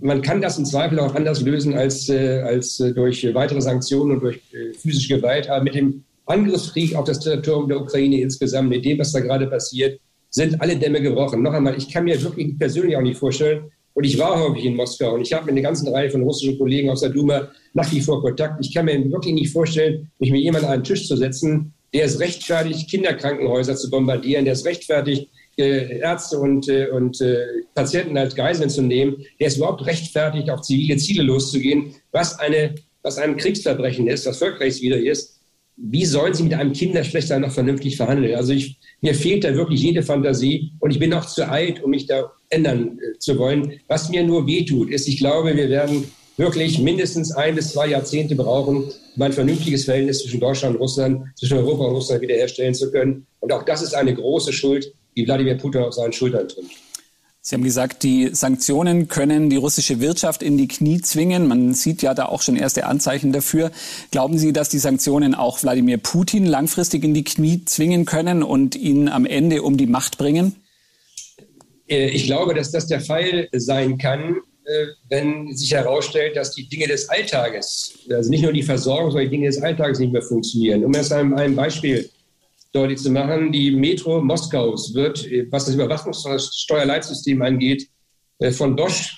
Man kann das im Zweifel auch anders lösen als, äh, als äh, durch weitere Sanktionen und durch äh, physische Gewalt. Aber mit dem Angriffskrieg auf das Territorium der Ukraine insgesamt, mit dem, was da gerade passiert, sind alle Dämme gebrochen. Noch einmal, ich kann mir wirklich persönlich auch nicht vorstellen, und ich war häufig in Moskau und ich habe mit einer ganzen Reihe von russischen Kollegen aus der Duma nach wie vor Kontakt. Ich kann mir wirklich nicht vorstellen, mich mit jemandem an einen Tisch zu setzen, der es rechtfertigt, Kinderkrankenhäuser zu bombardieren, der es rechtfertigt, äh, Ärzte und, äh, und äh, Patienten als Geiseln zu nehmen, der ist überhaupt rechtfertigt, auf zivile Ziele loszugehen, was, eine, was ein Kriegsverbrechen ist, was völkerrechtswidrig ist. Wie sollen Sie mit einem Kinderschlechter noch vernünftig verhandeln? Also ich, mir fehlt da wirklich jede Fantasie und ich bin auch zu alt, um mich da ändern äh, zu wollen. Was mir nur wehtut, ist, ich glaube, wir werden wirklich mindestens ein bis zwei Jahrzehnte brauchen, um ein vernünftiges Verhältnis zwischen Deutschland und Russland, zwischen Europa und Russland wiederherstellen zu können. Und auch das ist eine große Schuld die Wladimir Putin auf seinen Schultern trägt. Sie haben gesagt, die Sanktionen können die russische Wirtschaft in die Knie zwingen. Man sieht ja da auch schon erste Anzeichen dafür. Glauben Sie, dass die Sanktionen auch Wladimir Putin langfristig in die Knie zwingen können und ihn am Ende um die Macht bringen? Äh, ich glaube, dass das der Fall sein kann, äh, wenn sich herausstellt, dass die Dinge des Alltages, also nicht nur die Versorgung, sondern die Dinge des Alltages nicht mehr funktionieren. Um erst einmal ein Beispiel deutlich zu machen. Die Metro Moskaus wird, was das Überwachungs- und das Steuerleitsystem angeht, äh, von Bosch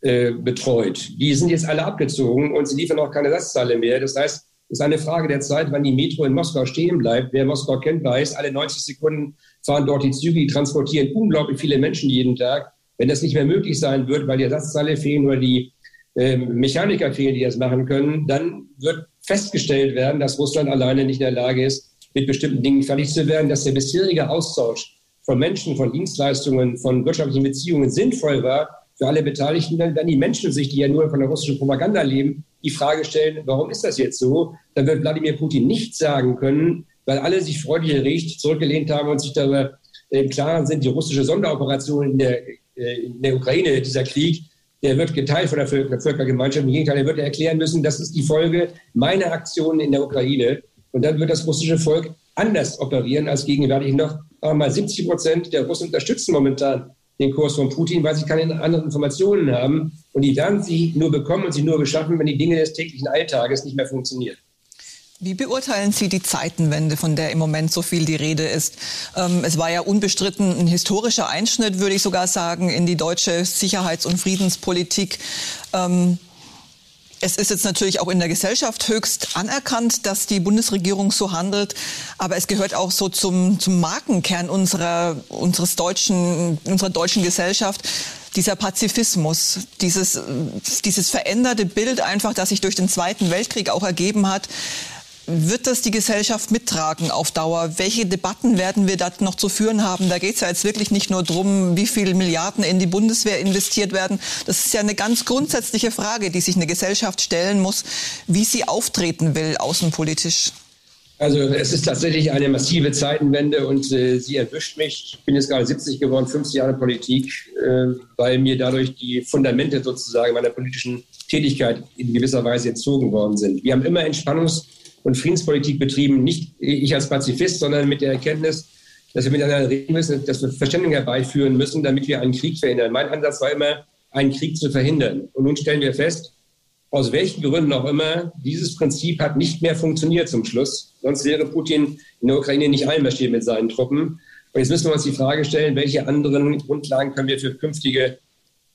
äh, betreut. Die sind jetzt alle abgezogen und sie liefern auch keine Ersatzteile mehr. Das heißt, es ist eine Frage der Zeit, wann die Metro in Moskau stehen bleibt. Wer Moskau kennt, weiß, alle 90 Sekunden fahren dort die Züge, die transportieren unglaublich viele Menschen jeden Tag. Wenn das nicht mehr möglich sein wird, weil die Ersatzteile fehlen oder die äh, Mechaniker fehlen, die das machen können, dann wird festgestellt werden, dass Russland alleine nicht in der Lage ist, mit bestimmten Dingen fertig zu werden, dass der bisherige Austausch von Menschen, von Dienstleistungen, von wirtschaftlichen Beziehungen sinnvoll war für alle Beteiligten, dann werden die Menschen sich, die ja nur von der russischen Propaganda leben, die Frage stellen, warum ist das jetzt so? Dann wird Wladimir Putin nichts sagen können, weil alle sich freundlich erregt zurückgelehnt haben und sich darüber im Klaren sind, die russische Sonderoperation in der, äh, in der Ukraine, dieser Krieg, der wird geteilt von der Völkergemeinschaft. Im Gegenteil, er wird erklären müssen, das ist die Folge meiner Aktionen in der Ukraine. Und dann wird das russische Volk anders operieren als gegenwärtig noch. Aber mal 70 Prozent der Russen unterstützen momentan den Kurs von Putin, weil sie keine anderen Informationen haben. Und die werden sie nur bekommen und sie nur beschaffen, wenn die Dinge des täglichen Alltages nicht mehr funktionieren. Wie beurteilen Sie die Zeitenwende, von der im Moment so viel die Rede ist? Ähm, es war ja unbestritten ein historischer Einschnitt, würde ich sogar sagen, in die deutsche Sicherheits- und Friedenspolitik. Ähm, es ist jetzt natürlich auch in der Gesellschaft höchst anerkannt, dass die Bundesregierung so handelt, aber es gehört auch so zum, zum Markenkern unserer, unseres deutschen, unserer deutschen Gesellschaft dieser Pazifismus, dieses, dieses veränderte Bild einfach, das sich durch den Zweiten Weltkrieg auch ergeben hat, wird das die Gesellschaft mittragen auf Dauer? Welche Debatten werden wir da noch zu führen haben? Da geht es ja jetzt wirklich nicht nur darum, wie viele Milliarden in die Bundeswehr investiert werden. Das ist ja eine ganz grundsätzliche Frage, die sich eine Gesellschaft stellen muss, wie sie auftreten will außenpolitisch. Also es ist tatsächlich eine massive Zeitenwende und äh, sie erwischt mich. Ich bin jetzt gerade 70 geworden, 50 Jahre Politik, äh, weil mir dadurch die Fundamente sozusagen meiner politischen Tätigkeit in gewisser Weise entzogen worden sind. Wir haben immer Entspannungs- und Friedenspolitik betrieben, nicht ich als Pazifist, sondern mit der Erkenntnis, dass wir miteinander reden müssen, dass wir Verständigung herbeiführen müssen, damit wir einen Krieg verhindern. Mein Ansatz war immer, einen Krieg zu verhindern. Und nun stellen wir fest, aus welchen Gründen auch immer, dieses Prinzip hat nicht mehr funktioniert zum Schluss. Sonst wäre Putin in der Ukraine nicht einmarschiert mit seinen Truppen. Und jetzt müssen wir uns die Frage stellen, welche anderen Grundlagen können wir für künftige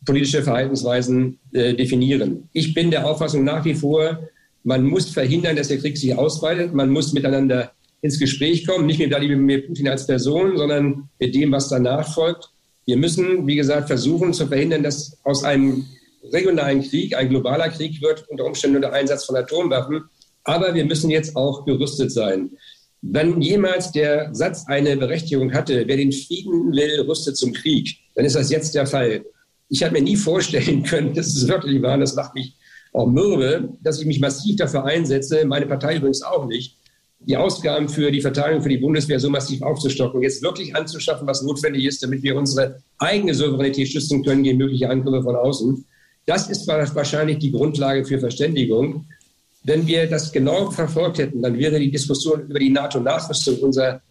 politische Verhaltensweisen äh, definieren. Ich bin der Auffassung nach wie vor, man muss verhindern, dass der Krieg sich ausweitet. Man muss miteinander ins Gespräch kommen, nicht mit Wladimir Putin als Person, sondern mit dem, was danach folgt. Wir müssen, wie gesagt, versuchen zu verhindern, dass aus einem regionalen Krieg ein globaler Krieg wird, unter Umständen unter Einsatz von Atomwaffen. Aber wir müssen jetzt auch gerüstet sein. Wenn jemals der Satz eine Berechtigung hatte, wer den Frieden will, rüstet zum Krieg, dann ist das jetzt der Fall. Ich habe mir nie vorstellen können, dass es wirklich war, das macht mich auch mürbe, dass ich mich massiv dafür einsetze, meine Partei übrigens auch nicht, die Ausgaben für die Verteidigung für die Bundeswehr so massiv aufzustocken, jetzt wirklich anzuschaffen, was notwendig ist, damit wir unsere eigene Souveränität schützen können gegen mögliche Angriffe von außen. Das ist wahrscheinlich die Grundlage für Verständigung. Wenn wir das genau verfolgt hätten, dann wäre die Diskussion über die NATO-Nachrüstung unser,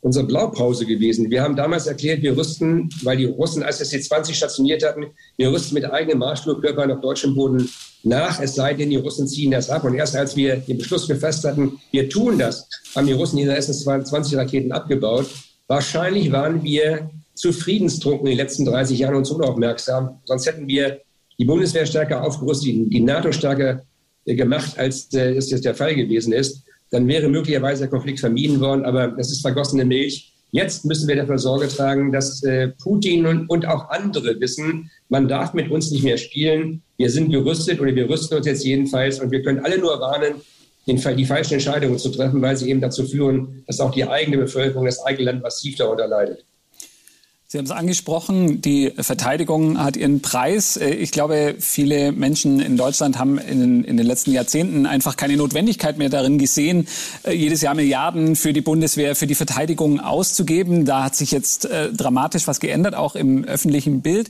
unsere Blaupause gewesen. Wir haben damals erklärt, wir rüsten, weil die Russen als SC-20 stationiert hatten, wir rüsten mit eigenen Marschflugkörpern auf deutschem Boden nach, es sei denn, die Russen ziehen das ab. Und erst als wir den Beschluss gefasst hatten, wir tun das, haben die Russen ihre SS-22-Raketen abgebaut. Wahrscheinlich waren wir zu friedenstrunken in den letzten 30 Jahren und unaufmerksam. Sonst hätten wir die Bundeswehr stärker aufgerüstet, die, NATO stärker äh, gemacht, als äh, es jetzt der Fall gewesen ist. Dann wäre möglicherweise der Konflikt vermieden worden. Aber das ist vergossene Milch. Jetzt müssen wir dafür Sorge tragen, dass äh, Putin und, und auch andere wissen, man darf mit uns nicht mehr spielen. Wir sind gerüstet oder wir rüsten uns jetzt jedenfalls und wir können alle nur warnen, den, die falschen Entscheidungen zu treffen, weil sie eben dazu führen, dass auch die eigene Bevölkerung, das eigene Land massiv darunter leidet. Sie haben es angesprochen, die Verteidigung hat ihren Preis. Äh, ich glaube, viele Menschen in Deutschland haben in, in, den letzten Jahrzehnten einfach keine Notwendigkeit mehr darin gesehen, äh, jedes Jahr Milliarden für die Bundeswehr, für die Verteidigung auszugeben. Da hat sich jetzt äh, dramatisch was geändert, auch im öffentlichen Bild.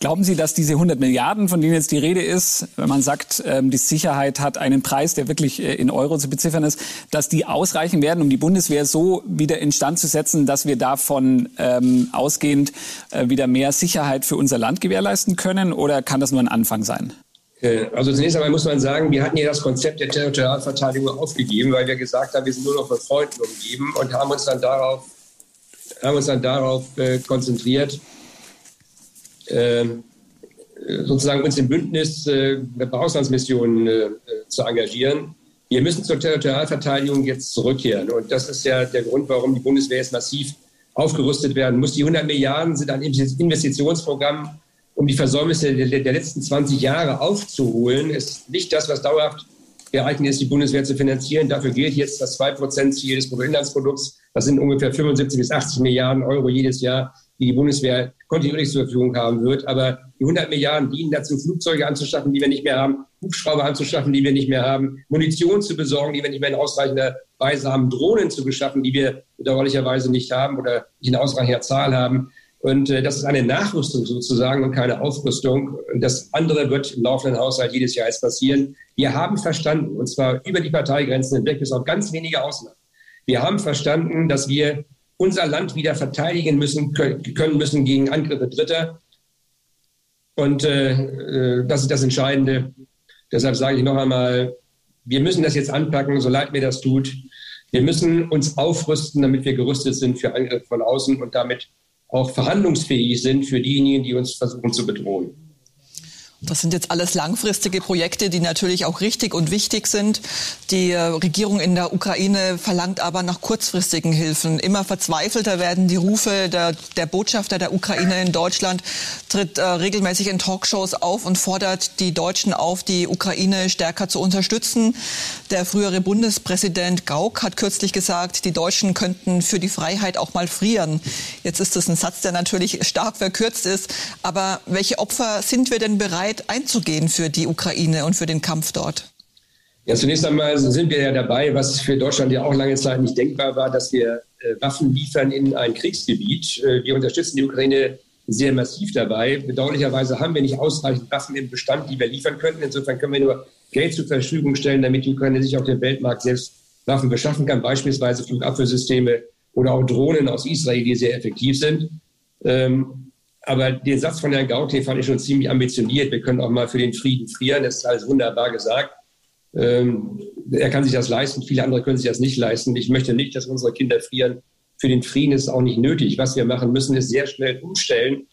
Glauben Sie, dass diese 100 Milliarden, von denen jetzt die Rede ist, wenn man sagt, äh, die Sicherheit hat einen Preis, der wirklich in Euro zu beziffern ist, dass die ausreichen werden, um die Bundeswehr so wieder instand zu setzen, dass wir davon ähm, ausgehen, dahingehend äh, wieder mehr Sicherheit für unser Land gewährleisten können? Oder kann das nur ein Anfang sein? Äh, also zunächst einmal muss man sagen, wir hatten ja das Konzept der Territorialverteidigung aufgegeben, weil wir gesagt haben, wir sind nur noch von Freunden umgeben und haben uns dann darauf, haben uns dann darauf äh, konzentriert, äh, sozusagen uns im Bündnis äh, bei Auslandsmissionen äh, zu engagieren. Wir müssen zur Territorialverteidigung jetzt zurückkehren. Und das ist ja der Grund, warum die Bundeswehr jetzt massiv aufgerüstet werden muss. Die 100 Milliarden sind ein Investitionsprogramm, um die Versäumnisse der, letzten 20 Jahre aufzuholen. Es ist nicht das, was dauerhaft geeignet ist, die Bundeswehr zu finanzieren. Dafür gilt jetzt das 2-Prozent-Ziel des Bruttoinlandsprodukts. Das sind ungefähr 75 bis 80 Milliarden Euro jedes Jahr, die die Bundeswehr kontinuierlich zur Verfügung haben wird. Aber die 100 Milliarden dienen dazu, Flugzeuge anzuschaffen, die wir nicht mehr haben, Hubschrauber anzuschaffen, die wir nicht mehr haben, Munition zu besorgen, die wir nicht mehr in ausreichender Weise haben, Drohnen zu beschaffen, die wir bedauerlicherweise nicht haben oder nicht in ausreichender Zahl haben. Und äh, das ist eine Nachrüstung sozusagen und keine Aufrüstung. Das andere wird im laufenden Haushalt jedes Jahr jetzt passieren. Wir haben verstanden, und zwar über die Parteigrenzen hinweg, bis auf ganz wenige Ausnahmen. Wir haben verstanden, dass wir unser Land wieder verteidigen müssen, können müssen gegen Angriffe Dritter. Und äh, äh, das ist das Entscheidende. Deshalb sage ich noch einmal, wir müssen das jetzt anpacken, so leid mir das tut. Wir müssen uns aufrüsten, damit wir gerüstet sind für Angriffe von außen und damit auch verhandlungsfähig sind für diejenigen, die uns versuchen zu bedrohen. Das sind jetzt alles langfristige Projekte, die natürlich auch richtig und wichtig sind. Die äh, Regierung in der Ukraine verlangt aber nach kurzfristigen Hilfen. Immer verzweifelter werden die Rufe. Der, der Botschafter der Ukraine in Deutschland tritt äh, regelmäßig in Talkshows auf und fordert die Deutschen auf, die Ukraine stärker zu unterstützen. Der frühere Bundespräsident Gauck hat kürzlich gesagt, die Deutschen könnten für die Freiheit auch mal frieren. Jetzt ist das ein Satz, der natürlich stark verkürzt ist. Aber welche Opfer sind wir denn bereit, bereit einzugehen für die Ukraine und für den Kampf dort? Ja, zunächst einmal sind wir ja dabei, was für Deutschland ja auch lange Zeit nicht denkbar war, dass wir äh, Waffen liefern in ein Kriegsgebiet. Äh, wir unterstützen die Ukraine sehr massiv dabei. Bedauerlicherweise haben wir nicht ausreichend Waffen im Bestand, die wir liefern könnten. Insofern können wir nur Geld zur Verfügung stellen, damit die Ukraine sich auf dem Weltmarkt selbst Waffen beschaffen kann, beispielsweise Flugabwehrsysteme oder auch Drohnen aus Israel, die sehr effektiv sind. Ähm, aber den Satz von Herrn Gauté fand ich schon ziemlich ambitioniert. Wir können auch mal für den Frieden frieren. Das ist alles wunderbar gesagt. Ähm, er kann sich das leisten. Viele andere können sich das nicht leisten. Ich möchte nicht, dass unsere Kinder frieren. Für den Frieden ist es auch nicht nötig. Was wir machen müssen, ist sehr schnell umstellen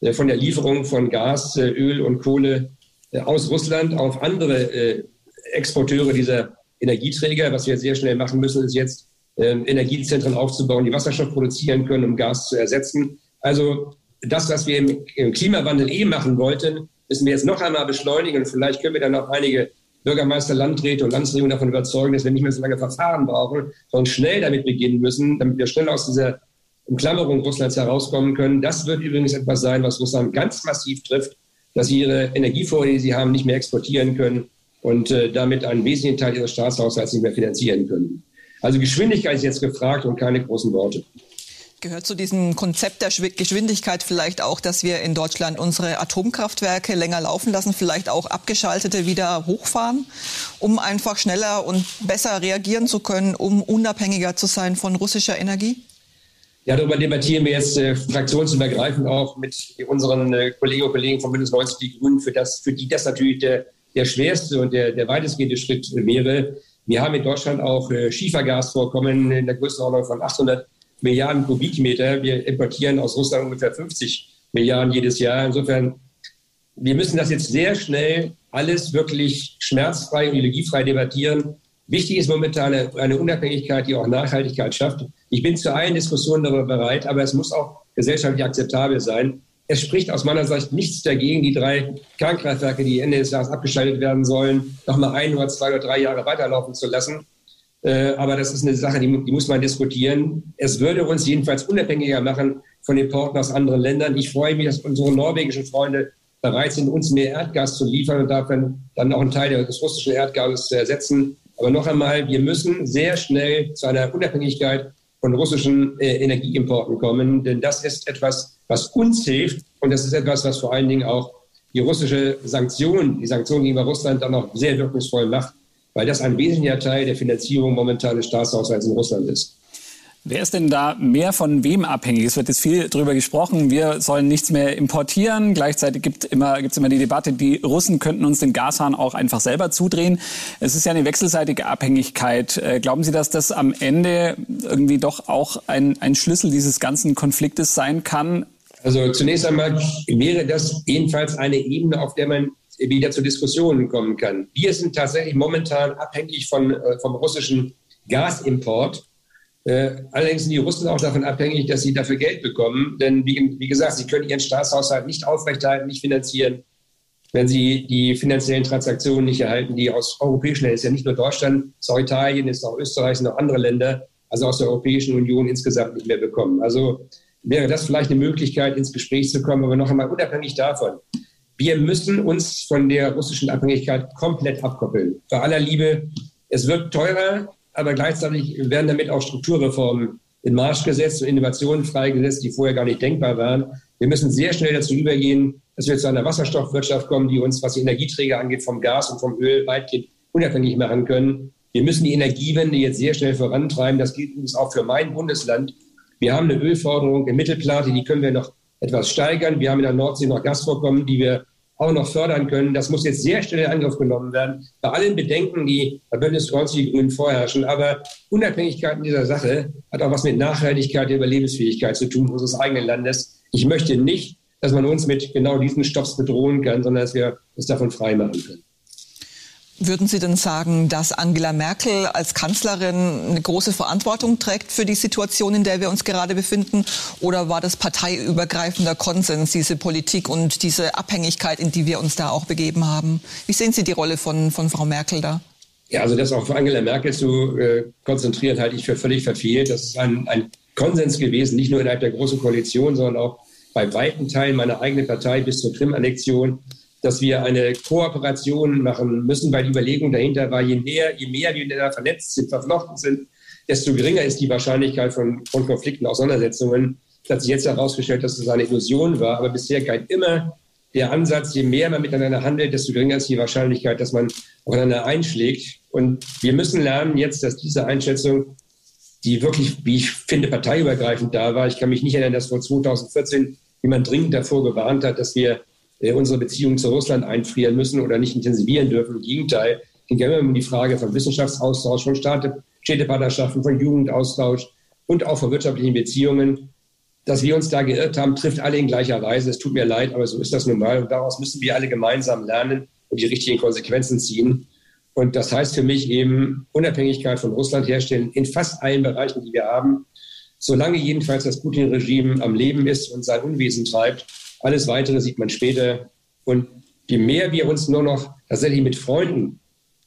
äh, von der Lieferung von Gas, äh, Öl und Kohle äh, aus Russland auf andere äh, Exporteure dieser Energieträger. Was wir sehr schnell machen müssen, ist jetzt ähm, Energiezentren aufzubauen, die Wasserstoff produzieren können, um Gas zu ersetzen. Also das, was wir im, Klimawandel eh machen wollten, müssen wir jetzt noch einmal beschleunigen. Und vielleicht können wir dann auch einige Bürgermeister, Landräte und Landesregierungen davon überzeugen, dass wir nicht mehr so lange Verfahren brauchen, sondern schnell damit beginnen müssen, damit wir schnell aus dieser Umklammerung Russlands herauskommen können. Das wird übrigens etwas sein, was Russland ganz massiv trifft, dass sie ihre Energievorräte, die sie haben, nicht mehr exportieren können und äh, damit einen wesentlichen Teil ihres Staatshaushalts nicht mehr finanzieren können. Also Geschwindigkeit ist jetzt gefragt und keine großen Worte. Gehört zu diesem Konzept der Geschwindigkeit vielleicht auch, dass wir in Deutschland unsere Atomkraftwerke länger laufen lassen, vielleicht auch abgeschaltete wieder hochfahren, um einfach schneller und besser reagieren zu können, um unabhängiger zu sein von russischer Energie? Ja, darüber debattieren wir jetzt äh, fraktionsübergreifend auch mit unseren äh, Kolleginnen und Kollegen von Bündnis 90 Die Grünen, für, das, für die das natürlich der, der schwerste und der, der weitestgehende Schritt wäre. Wir haben in Deutschland auch äh, Schiefergasvorkommen in der Größenordnung von 800 Milliarden Kubikmeter. Wir importieren aus Russland ungefähr 50 Milliarden jedes Jahr. Insofern, wir müssen das jetzt sehr schnell alles wirklich schmerzfrei und ideologiefrei debattieren. Wichtig ist momentan eine, Unabhängigkeit, die auch Nachhaltigkeit schafft. Ich bin zu allen Diskussionen darüber bereit, aber es muss auch gesellschaftlich akzeptabel sein. Es spricht aus meiner Sicht nichts dagegen, die drei Kernkraftwerke, die Ende des Jahres abgeschaltet werden sollen, noch mal ein oder zwei oder drei Jahre weiterlaufen zu lassen. Äh, aber das ist eine Sache, die, die, muss man diskutieren. Es würde uns jedenfalls unabhängiger machen von Importen aus anderen Ländern. Ich freue mich, dass unsere norwegischen Freunde bereit sind, uns mehr Erdgas zu liefern und davon dann auch einen Teil des russischen Erdgases zu ersetzen. Aber noch einmal, wir müssen sehr schnell zu einer Unabhängigkeit von russischen äh, Energieimporten kommen, denn das ist etwas, was uns hilft und das ist etwas, was vor allen Dingen auch die russische Sanktionen, die Sanktionen gegenüber Russland dann auch sehr wirkungsvoll macht weil das ein wesentlicher Teil der Finanzierung momentan des Staatshaushalts in Russland ist. Wer ist denn da mehr von wem abhängig? Es wird jetzt viel darüber gesprochen, wir sollen nichts mehr importieren. Gleichzeitig gibt immer, gibt's immer die Debatte, die Russen könnten uns den Gashahn auch einfach selber zudrehen. Es ist ja eine wechselseitige Abhängigkeit. Äh, glauben Sie, dass das am Ende irgendwie doch auch ein, ein Schlüssel dieses ganzen Konfliktes sein kann? Also zunächst einmal wäre das jedenfalls eine Ebene, auf der man wieder zu Diskussionen kommen kann. Wir sind tatsächlich momentan abhängig von, äh, vom russischen Gasimport. Äh, allerdings sind die Russen auch davon abhängig, dass sie dafür Geld bekommen. Denn wie, wie gesagt, sie können ihren Staatshaushalt nicht aufrechterhalten, nicht finanzieren, wenn sie die finanziellen Transaktionen nicht erhalten, die aus europäischen Ländern, ist ja nicht nur Deutschland, es ist auch Italien, es ist auch Österreich, sind auch andere Länder, also aus der Europäischen Union insgesamt nicht mehr bekommen. Also wäre das vielleicht eine Möglichkeit, ins Gespräch zu kommen, aber noch einmal unabhängig davon. Wir müssen uns von der russischen Abhängigkeit komplett abkoppeln. Bei aller Liebe, es wird teurer, aber gleichzeitig werden damit auch Strukturreformen in Marsch gesetzt und Innovationen freigesetzt, die vorher gar nicht denkbar waren. Wir müssen sehr schnell dazu übergehen, dass wir zu einer Wasserstoffwirtschaft kommen, die uns, was die Energieträger angeht, vom Gas und vom Öl weitgehend unabhängig machen können. Wir müssen die Energiewende jetzt sehr schnell vorantreiben. Das gilt übrigens auch für mein Bundesland. Wir haben eine Ölforderung im Mittelplatte, die können wir noch etwas steigern. Wir haben in der Nordsee noch Gasvorkommen, die wir auch noch fördern können. Das muss jetzt sehr schnell in Angriff genommen werden. Bei allen Bedenken, die bei Bündnis 90 die Grünen vorherrschen. Aber Unabhängigkeit in dieser Sache hat auch was mit Nachhaltigkeit der Überlebensfähigkeit zu tun unseres eigenen Landes. Ich möchte nicht, dass man uns mit genau diesen Stoffs bedrohen kann, sondern dass wir uns davon freimachen können. Würden Sie denn sagen, dass Angela Merkel als Kanzlerin eine große Verantwortung trägt für die Situation, in der wir uns gerade befinden? Oder war das parteiübergreifender Konsens, diese Politik und diese Abhängigkeit, in die wir uns da auch begeben haben? Wie sehen Sie die Rolle von, von Frau Merkel da? Ja, also das für Angela Merkel zu äh, konzentrieren, halte ich für völlig verfehlt. Das ist ein, ein Konsens gewesen, nicht nur innerhalb der Großen Koalition, sondern auch bei weiten Teilen meiner eigenen Partei bis zur Krim-Annexion dass wir eine Kooperation machen müssen, weil die Überlegung dahinter war, je mehr, je mehr wir miteinander vernetzt sind, verflochten sind, desto geringer ist die Wahrscheinlichkeit von, Konflikten, Auseinandersetzungen. Es hat sich jetzt herausgestellt, dass es eine Illusion war, aber bisher galt immer der Ansatz, je mehr man miteinander handelt, desto geringer ist die Wahrscheinlichkeit, dass man aufeinander einschlägt. Und wir müssen lernen jetzt, dass diese Einschätzung, die wirklich, wie ich finde, parteiübergreifend da war, ich kann mich nicht erinnern, dass vor 2014 jemand dringend davor gewarnt hat, dass wir äh, unsere Beziehungen zu Russland einfrieren müssen oder nicht intensivieren dürfen. Im Gegenteil, es ging immer um die Frage von Wissenschaftsaustausch, von Städtepartnerschaften, von Jugendaustausch und auch von wirtschaftlichen Beziehungen. Dass wir uns da geirrt haben, trifft alle in gleicher Weise. Es tut mir leid, aber so ist das nun mal. Und daraus müssen wir alle gemeinsam lernen und die richtigen Konsequenzen ziehen. Und das heißt für mich eben Unabhängigkeit von Russland herstellen in fast allen Bereichen, die wir haben. Solange jedenfalls das Putin-Regime am Leben ist und sein Unwesen treibt, alles Weitere sieht man später. Und je mehr wir uns nur noch tatsächlich mit Freunden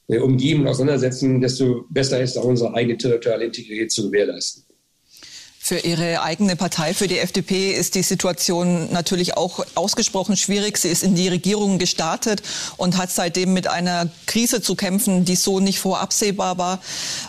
äh, umgeben und auseinandersetzen, desto besser ist auch unsere eigene territoriale Integrität zu gewährleisten. Für Ihre eigene Partei, für die FDP, ist die Situation natürlich auch ausgesprochen schwierig. Sie ist in die Regierung gestartet und hat seitdem mit einer Krise zu kämpfen, die so nicht vorabsehbar war.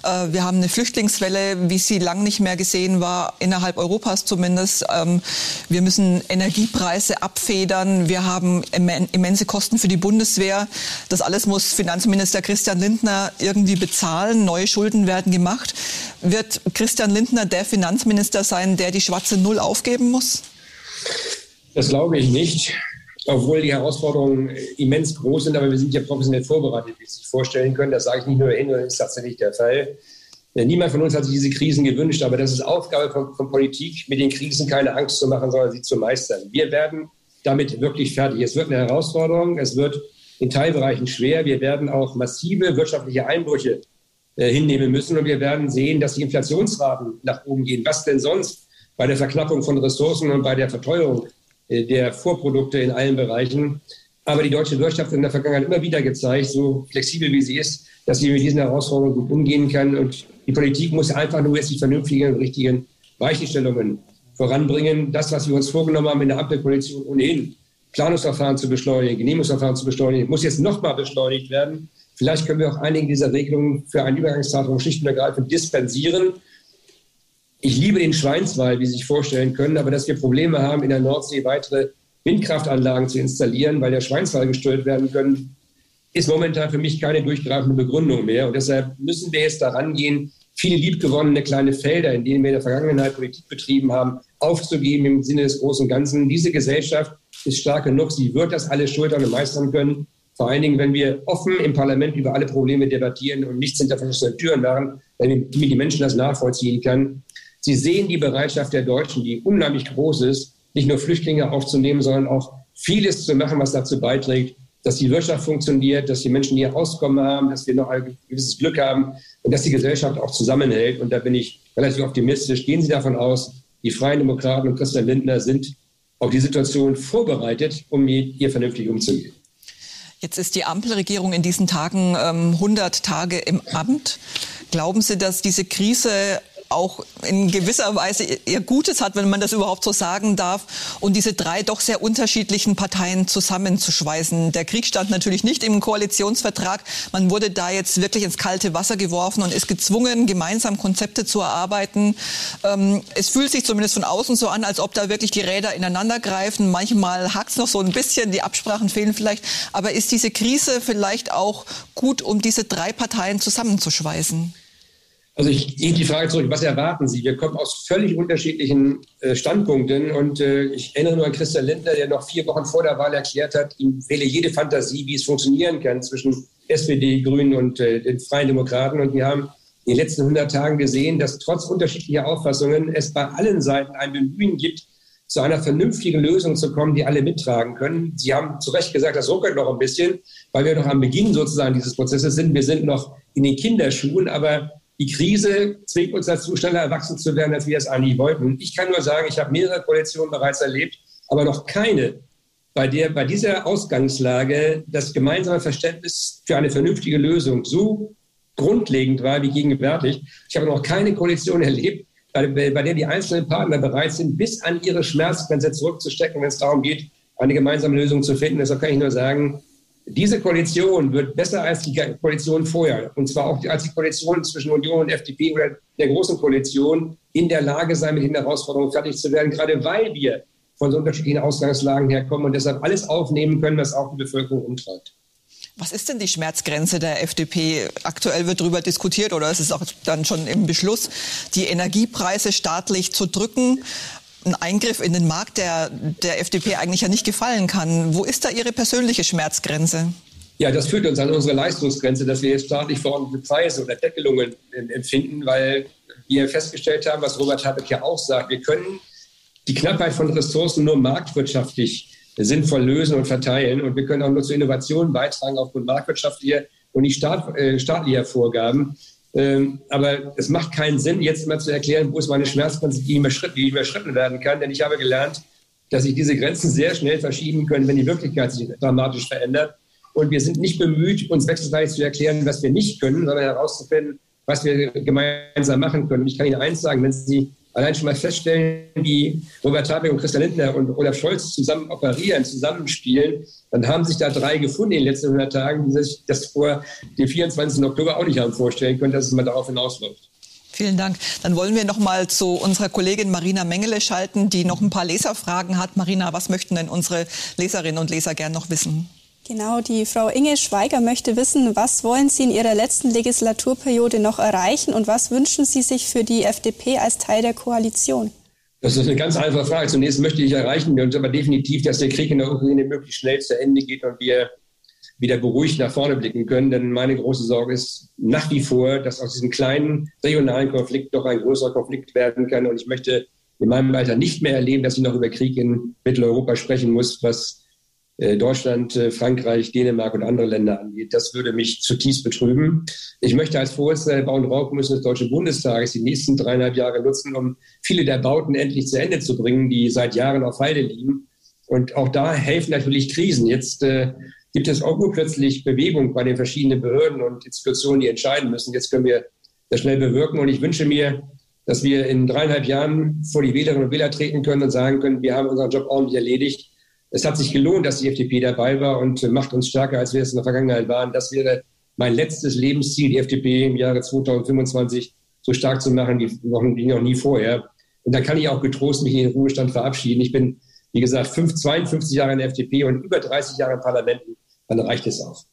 Äh, wir haben eine Flüchtlingswelle, wie sie lang nicht mehr gesehen war, innerhalb Europas zumindest. Ähm, wir müssen Energiepreise abfedern. Wir haben immense Kosten für die Bundeswehr. Das alles muss Finanzminister Christian Lindner irgendwie bezahlen. Neue Schulden werden gemacht. Wird Christian Lindner der Finanzminister Minister sein, der die schwarze Null aufgeben muss? Das glaube ich nicht, obwohl die Herausforderungen immens groß sind. Aber wir sind ja professionell vorbereitet, wie Sie sich vorstellen können. Das sage ich nicht nur hin, sondern ist tatsächlich der Fall. Niemand von uns hat sich diese Krisen gewünscht, aber das ist Aufgabe von, von, Politik, mit den Krisen keine Angst zu machen, sondern sie zu meistern. Wir werden damit wirklich fertig. Es wird eine Herausforderung, es wird in Teilbereichen schwer. Wir werden auch massive wirtschaftliche Einbrüche hinnehmen müssen. Und wir werden sehen, dass die Inflationsraten nach oben gehen. Was denn sonst bei der Verknappung von Ressourcen und bei der Verteuerung äh, der Vorprodukte in allen Bereichen. Aber die deutsche Wirtschaft hat in der Vergangenheit immer wieder gezeigt, so flexibel wie sie ist, dass sie mit diesen Herausforderungen gut umgehen kann. Und die Politik muss einfach nur jetzt die vernünftigen und richtigen Weichenstellungen voranbringen. Das, was wir uns vorgenommen haben in der Ampelkoalition ohnehin, Planungsverfahren zu beschleunigen, Genehmigungsverfahren zu beschleunigen, muss jetzt nochmal beschleunigt werden. Vielleicht können wir auch einige dieser Regelungen für einen Übergangszeitraum schlicht und ergreifend dispensieren. Ich liebe den Schweinswald, wie Sie sich vorstellen können, aber dass wir Probleme haben, in der Nordsee weitere Windkraftanlagen zu installieren, weil der Schweinswald gestört werden können, ist momentan für mich keine durchgreifende Begründung mehr. Und deshalb müssen wir jetzt daran gehen, viele liebgewonnene kleine Felder, in denen wir in der Vergangenheit Politik betrieben haben, aufzugeben im Sinne des großen Ganzen. Diese Gesellschaft ist stark genug, sie wird das alles schultern und meistern können. Vor allen Dingen, wenn wir offen im Parlament über alle Probleme debattieren und nichts hinter verschlossenen Türen machen, damit die Menschen das nachvollziehen können. Sie sehen die Bereitschaft der Deutschen, die unheimlich groß ist, nicht nur Flüchtlinge aufzunehmen, sondern auch vieles zu machen, was dazu beiträgt, dass die Wirtschaft funktioniert, dass die Menschen hier Auskommen haben, dass wir noch ein gewisses Glück haben und dass die Gesellschaft auch zusammenhält. Und da bin ich relativ optimistisch. Gehen Sie davon aus, die Freien Demokraten und Christian Lindner sind auf die Situation vorbereitet, um hier vernünftig umzugehen. Jetzt ist die Ampelregierung in diesen Tagen ähm, 100 Tage im Amt. Glauben Sie, dass diese Krise auch in gewisser Weise ihr Gutes hat, wenn man das überhaupt so sagen darf, und diese drei doch sehr unterschiedlichen Parteien zusammenzuschweißen. Der Krieg stand natürlich nicht im Koalitionsvertrag. Man wurde da jetzt wirklich ins kalte Wasser geworfen und ist gezwungen, gemeinsam Konzepte zu erarbeiten. Ähm, es fühlt sich zumindest von außen so an, als ob da wirklich die Räder ineinander greifen. Manchmal hakt es noch so ein bisschen, die Absprachen fehlen vielleicht. Aber ist diese Krise vielleicht auch gut, um diese drei Parteien zusammenzuschweißen? Also ich gehe die Frage zurück, was erwarten Sie? Wir kommen aus völlig unterschiedlichen äh, Standpunkten und äh, ich erinnere nur an Christian Lindner, der noch vier Wochen vor der Wahl erklärt hat, ihm fehle jede Fantasie, wie es funktionieren kann zwischen SPD, Grünen und äh, den Freien Demokraten. Und wir haben in den letzten 100 Tagen gesehen, dass trotz unterschiedlicher Auffassungen es bei allen Seiten ein Bemühen gibt, zu einer vernünftigen Lösung zu kommen, die alle mittragen können. Sie haben zu Recht gesagt, das ruckelt noch ein bisschen, weil wir noch am Beginn sozusagen dieses Prozesses sind. Wir sind noch in den Kinderschuhen, aber die Krise zwingt uns dazu, schneller erwachsen zu werden, als wir es eigentlich wollten. Ich kann nur sagen, ich habe mehrere Koalitionen bereits erlebt, aber noch keine, bei der bei dieser Ausgangslage das gemeinsame Verständnis für eine vernünftige Lösung so grundlegend war wie gegenwärtig. Ich habe noch keine Koalition erlebt, bei, bei der die einzelnen Partner bereit sind, bis an ihre Schmerzgrenze zurückzustecken, wenn es darum geht, eine gemeinsame Lösung zu finden. Deshalb kann ich nur sagen, diese Koalition wird besser als die Koalition vorher, und zwar auch als die Koalition zwischen Union und FDP oder der Großen Koalition, in der Lage sein, mit den Herausforderungen fertig zu werden, gerade weil wir von so unterschiedlichen Ausgangslagen herkommen und deshalb alles aufnehmen können, was auch die Bevölkerung umtreibt. Was ist denn die Schmerzgrenze der FDP? Aktuell wird darüber diskutiert oder ist es auch dann schon im Beschluss, die Energiepreise staatlich zu drücken ein Eingriff in den Markt, der der FDP eigentlich ja nicht gefallen kann. Wo ist da Ihre persönliche Schmerzgrenze? Ja, das führt uns an unsere Leistungsgrenze, dass wir jetzt staatlich verordnete Preise oder Deckelungen empfinden, weil wir festgestellt haben, was Robert Habeck ja auch sagt, wir können die Knappheit von Ressourcen nur marktwirtschaftlich sinnvoll lösen und verteilen. Und wir können auch nur zur Innovation beitragen aufgrund marktwirtschaftlicher und nicht staat, äh, staatlicher Vorgaben. Ähm, aber es macht keinen Sinn, jetzt immer zu erklären, wo ist meine Schmerzgrenze, die überschritten werden kann. Denn ich habe gelernt, dass sich diese Grenzen sehr schnell verschieben können, wenn die Wirklichkeit sich dramatisch verändert. Und wir sind nicht bemüht, uns wechselseitig zu erklären, was wir nicht können, sondern herauszufinden, was wir gemeinsam machen können. Und ich kann Ihnen eins sagen, wenn Sie allein schon mal feststellen, wie Robert Habeck und Christian Lindner und Olaf Scholz zusammen operieren, zusammenspielen, dann haben sich da drei gefunden in den letzten 100 Tagen, die sich das vor dem 24. Oktober auch nicht haben vorstellen können, dass es mal darauf hinausläuft. Vielen Dank. Dann wollen wir noch mal zu unserer Kollegin Marina Mengele schalten, die noch ein paar Leserfragen hat. Marina, was möchten denn unsere Leserinnen und Leser gern noch wissen? Genau, die Frau Inge Schweiger möchte wissen, was wollen Sie in Ihrer letzten Legislaturperiode noch erreichen und was wünschen Sie sich für die FDP als Teil der Koalition? Das ist eine ganz einfache Frage. Zunächst möchte ich erreichen wir uns aber definitiv, dass der Krieg in der Ukraine möglichst schnell zu Ende geht und wir wieder beruhigt nach vorne blicken können. Denn meine große Sorge ist nach wie vor, dass aus diesem kleinen regionalen Konflikt doch ein größerer Konflikt werden kann. Und ich möchte in meinem Alter nicht mehr erleben, dass ich noch über Krieg in Mitteleuropa sprechen muss, was Deutschland, äh, Frankreich, Dänemark und andere Länder angeht. Das würde mich zutiefst betrüben. Ich möchte als Vorsitzender der Bau- und Raukommission des Deutschen Bundestages die nächsten dreieinhalb Jahre nutzen, um viele der Bauten endlich zu Ende zu bringen, die seit Jahren auf Halde liegen. Und auch da helfen natürlich Krisen. Jetzt äh, gibt es auch urplötzlich Bewegung bei den verschiedenen Behörden und Institutionen, die entscheiden müssen. Jetzt können wir das schnell bewirken. Und ich wünsche mir, dass wir in dreieinhalb Jahren vor die Wählerinnen und Wähler treten können und sagen können, wir haben unseren Job ordentlich erledigt es hat sich gelohnt, dass die FDP dabei war und macht uns stärker, als wir es in der Vergangenheit waren. Das wäre mein letztes Lebensziel, die FDP im Jahre 2025 so stark zu machen wie noch, nie vorher. Und da kann ich auch getrost mich in den Ruhestand verabschieden. Ich bin, wie gesagt, 5, 52 Jahre in der FDP und über 30 Jahre im Parlament. Dann reicht es auch.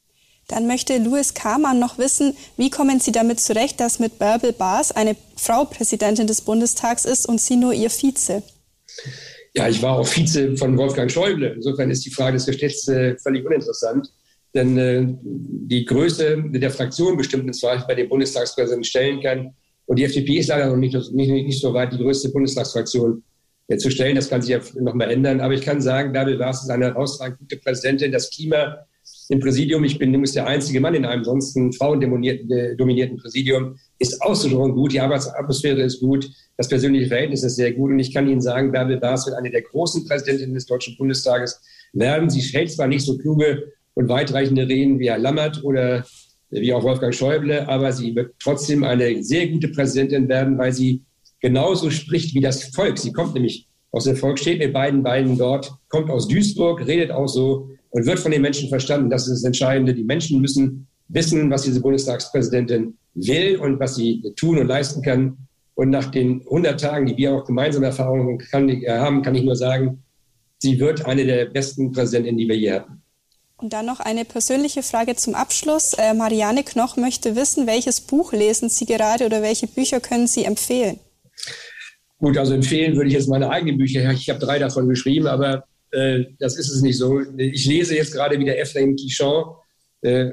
Dann möchte Louis Kamann noch wissen, wie kommen Sie damit zurecht, dass mit Bärbel Baas eine Frau Präsidentin des Bundestags ist und Sie nur ihr Vize? Ja, ich war auch Vize von Wolfgang Schäuble. Insofern ist die Frage des Geschlechts äh, völlig uninteressant. Denn äh, die Größe der Fraktion bestimmt im Zweifel bei dem Bundestagspräsidenten stellen kann. Und die FDP ist leider noch nicht, nicht, nicht so weit, die größte Bundestagsfraktion äh, zu stellen. Das kann sich ja noch mal ändern. Aber ich kann sagen, Bärbel Baas ist eine herausragend gute Präsidentin. Das Klima im Präsidium, ich bin übrigens der einzige Mann in einem sonst frauendominierten Präsidium, ist ausgesprochen gut. Die Arbeitsatmosphäre ist gut. Das persönliche Verhältnis ist sehr gut. Und ich kann Ihnen sagen, Bärbel Baas wird eine der großen Präsidentinnen des Deutschen Bundestages werden. Sie hält zwar nicht so kluge und weitreichende Reden wie Herr Lammert oder wie auch Wolfgang Schäuble, aber sie wird trotzdem eine sehr gute Präsidentin werden, weil sie genauso spricht wie das Volk. Sie kommt nämlich aus dem Volk, steht mit beiden Beinen dort, kommt aus Duisburg, redet auch so und wird von den Menschen verstanden. Das ist das Entscheidende. Die Menschen müssen wissen, was diese Bundestagspräsidentin will und was sie tun und leisten kann. Und nach den 100 Tagen, die wir auch gemeinsam Erfahrungen kann, haben, kann ich nur sagen, sie wird eine der besten Präsidentinnen, die wir je hatten. Und dann noch eine persönliche Frage zum Abschluss. Äh, Marianne Knoch möchte wissen, welches Buch lesen Sie gerade oder welche Bücher können Sie empfehlen? Gut, also empfehlen würde ich jetzt meine eigenen Bücher. Ich habe drei davon geschrieben, aber äh, das ist es nicht so. Ich lese jetzt gerade wieder Ephraim Quichon. Äh,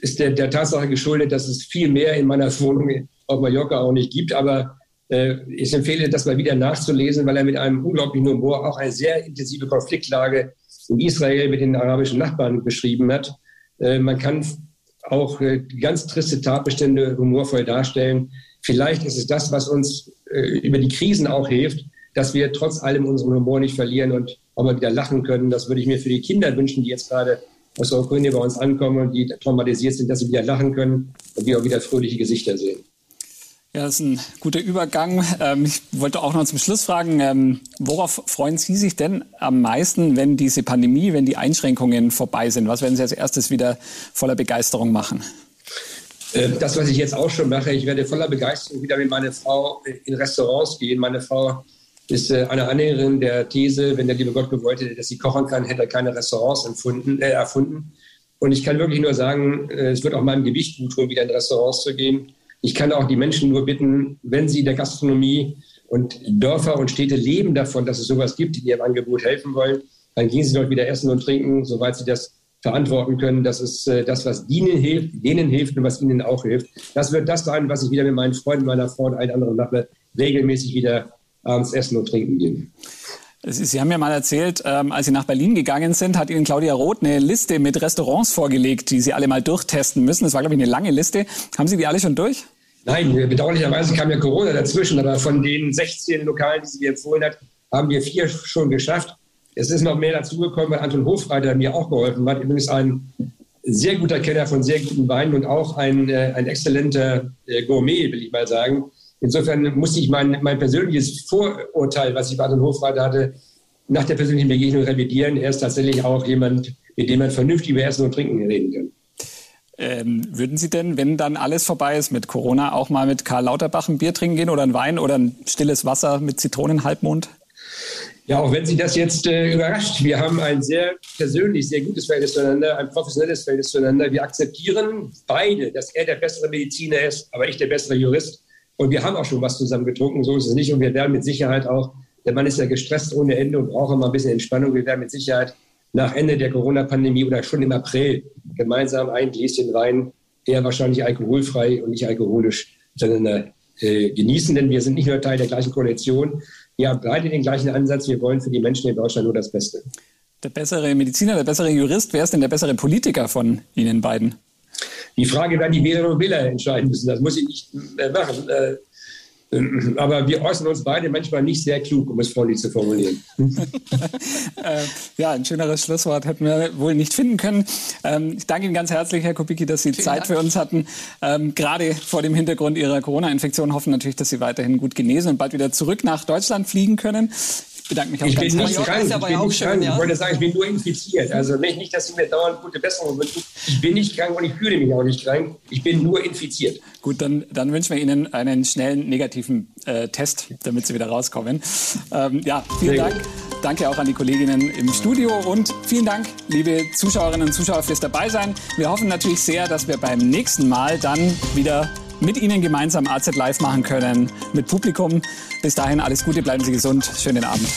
ist der, der Tatsache geschuldet, dass es viel mehr in meiner Wohnung auf Mallorca auch nicht gibt. Aber äh, ich empfehle, das mal wieder nachzulesen, weil er mit einem unglaublichen Humor auch eine sehr intensive Konfliktlage in Israel mit den arabischen Nachbarn beschrieben hat. Äh, man kann auch äh, ganz triste Tatbestände humorvoll darstellen. Vielleicht ist es das, was uns äh, über die Krisen auch hilft, dass wir trotz allem unseren Humor nicht verlieren und auch mal wieder lachen können. Das würde ich mir für die Kinder wünschen, die jetzt gerade aus der Ukraine bei uns ankommen und die traumatisiert sind, dass sie wieder lachen können und wir auch wieder fröhliche Gesichter sehen. Ja, das ist ein guter Übergang. Ähm, ich wollte auch noch zum Schluss fragen, ähm, worauf freuen Sie sich denn am meisten, wenn diese Pandemie, wenn die Einschränkungen vorbei sind? Was werden Sie als erstes wieder voller Begeisterung machen? Äh, das, was ich jetzt auch schon mache, ich werde voller Begeisterung wieder mit meiner Frau in Restaurants gehen. Meine Frau ist äh, eine Anhängerin der These, wenn der liebe Gott gewollt hätte, dass sie kochen kann, hätte er keine Restaurants empfunden, äh, erfunden. Und ich kann wirklich nur sagen, äh, es wird auch meinem Gewicht gut tun, wieder in Restaurants zu gehen ich kann auch die Menschen nur bitten, wenn sie der Gastronomie und Dörfer und Städte leben davon, dass es sowas gibt, die ihrem Angebot helfen wollen, dann gehen sie dort wieder essen und trinken, soweit sie das verantworten können. Das ist äh, das, was ihnen hilft, denen hilft und was ihnen auch hilft. Das wird das sein, was ich wieder mit meinen Freunden, meiner Frau und allen anderen mache, regelmäßig wieder abends essen und trinken gehen. Sie haben ja mal erzählt, ähm, als Sie nach Berlin gegangen sind, hat Ihnen Claudia Roth eine Liste mit Restaurants vorgelegt, die Sie alle mal durchtesten müssen. Das war, glaube ich, eine lange Liste. Haben Sie die alle schon durch? Nein, bedauerlicherweise kam ja Corona dazwischen, aber von den 16 Lokalen, die sie mir empfohlen hat, haben wir vier schon geschafft. Es ist noch mehr dazugekommen, weil Anton Hofreiter mir auch geholfen hat. Übrigens ein sehr guter Kenner von sehr guten Weinen und auch ein, äh, ein exzellenter äh, Gourmet, will ich mal sagen. Insofern musste ich mein, mein persönliches Vorurteil, was ich bei Anton Hofreiter hatte, nach der persönlichen Begegnung revidieren. Er ist tatsächlich auch jemand, mit dem man vernünftig über Essen und Trinken reden kann. Ähm, würden Sie denn, wenn dann alles vorbei ist mit Corona, auch mal mit Karl Lauterbach ein Bier trinken gehen oder ein Wein oder ein stilles Wasser mit Zitronenhalbmond? Ja, auch wenn Sie das jetzt äh, überrascht. Wir haben ein sehr persönlich, sehr gutes Verhältnis zueinander, ein professionelles Verhältnis zueinander. Wir akzeptieren beide, dass er der bessere Mediziner ist, aber ich der bessere Jurist. Und wir haben auch schon was zusammen getrunken, so ist es nicht. Und wir werden mit Sicherheit auch, der Mann ist ja gestresst ohne Ende und braucht immer ein bisschen Entspannung. Wir werden mit Sicherheit nach Ende der Corona-Pandemie oder schon im April gemeinsam ein Gläschen Wein, eher wahrscheinlich alkoholfrei und nicht alkoholisch, miteinander äh, genießen. Denn wir sind nicht nur Teil der gleichen Koalition. Wir haben beide den gleichen Ansatz. Wir wollen für die Menschen in Deutschland nur das Beste. Der bessere Mediziner, der bessere Jurist, wer ist denn der bessere Politiker von Ihnen beiden? Die Frage werden die Wählerinnen und Wähler entscheiden müssen. Das muss ich nicht äh, machen. Äh, aber wir äußern uns beide manchmal nicht sehr klug, um es freundlich zu formulieren. äh, ja, ein schöneres Schlusswort hätten wir wohl nicht finden können. Ähm, ich danke Ihnen ganz herzlich, Herr Kubicki, dass Sie Vielen Zeit Dank. für uns hatten. Ähm, gerade vor dem Hintergrund Ihrer Corona-Infektion hoffen natürlich, dass Sie weiterhin gut genesen und bald wieder zurück nach Deutschland fliegen können bedanke mich auch ich ganz bin nicht krank. Ich bin nicht krank. Ja. Ich wollte sagen, ich bin nur infiziert. Also nicht, dass Sie mir dauernd gute Besserung wünschen. Ich bin nicht krank und ich fühle mich auch nicht krank. Ich bin nur infiziert. Gut, dann, dann wünschen wir Ihnen einen schnellen negativen äh, Test, damit Sie wieder rauskommen. Ähm, ja, vielen Sehr Dank. Gut. Danke auch an die Kolleginnen im Studio und vielen Dank, liebe Zuschauerinnen und Zuschauer, fürs Dabeisein. Wir hoffen natürlich sehr, dass wir beim nächsten Mal dann wieder mit Ihnen gemeinsam AZ Live machen können mit Publikum. Bis dahin alles Gute, bleiben Sie gesund. Schönen Abend.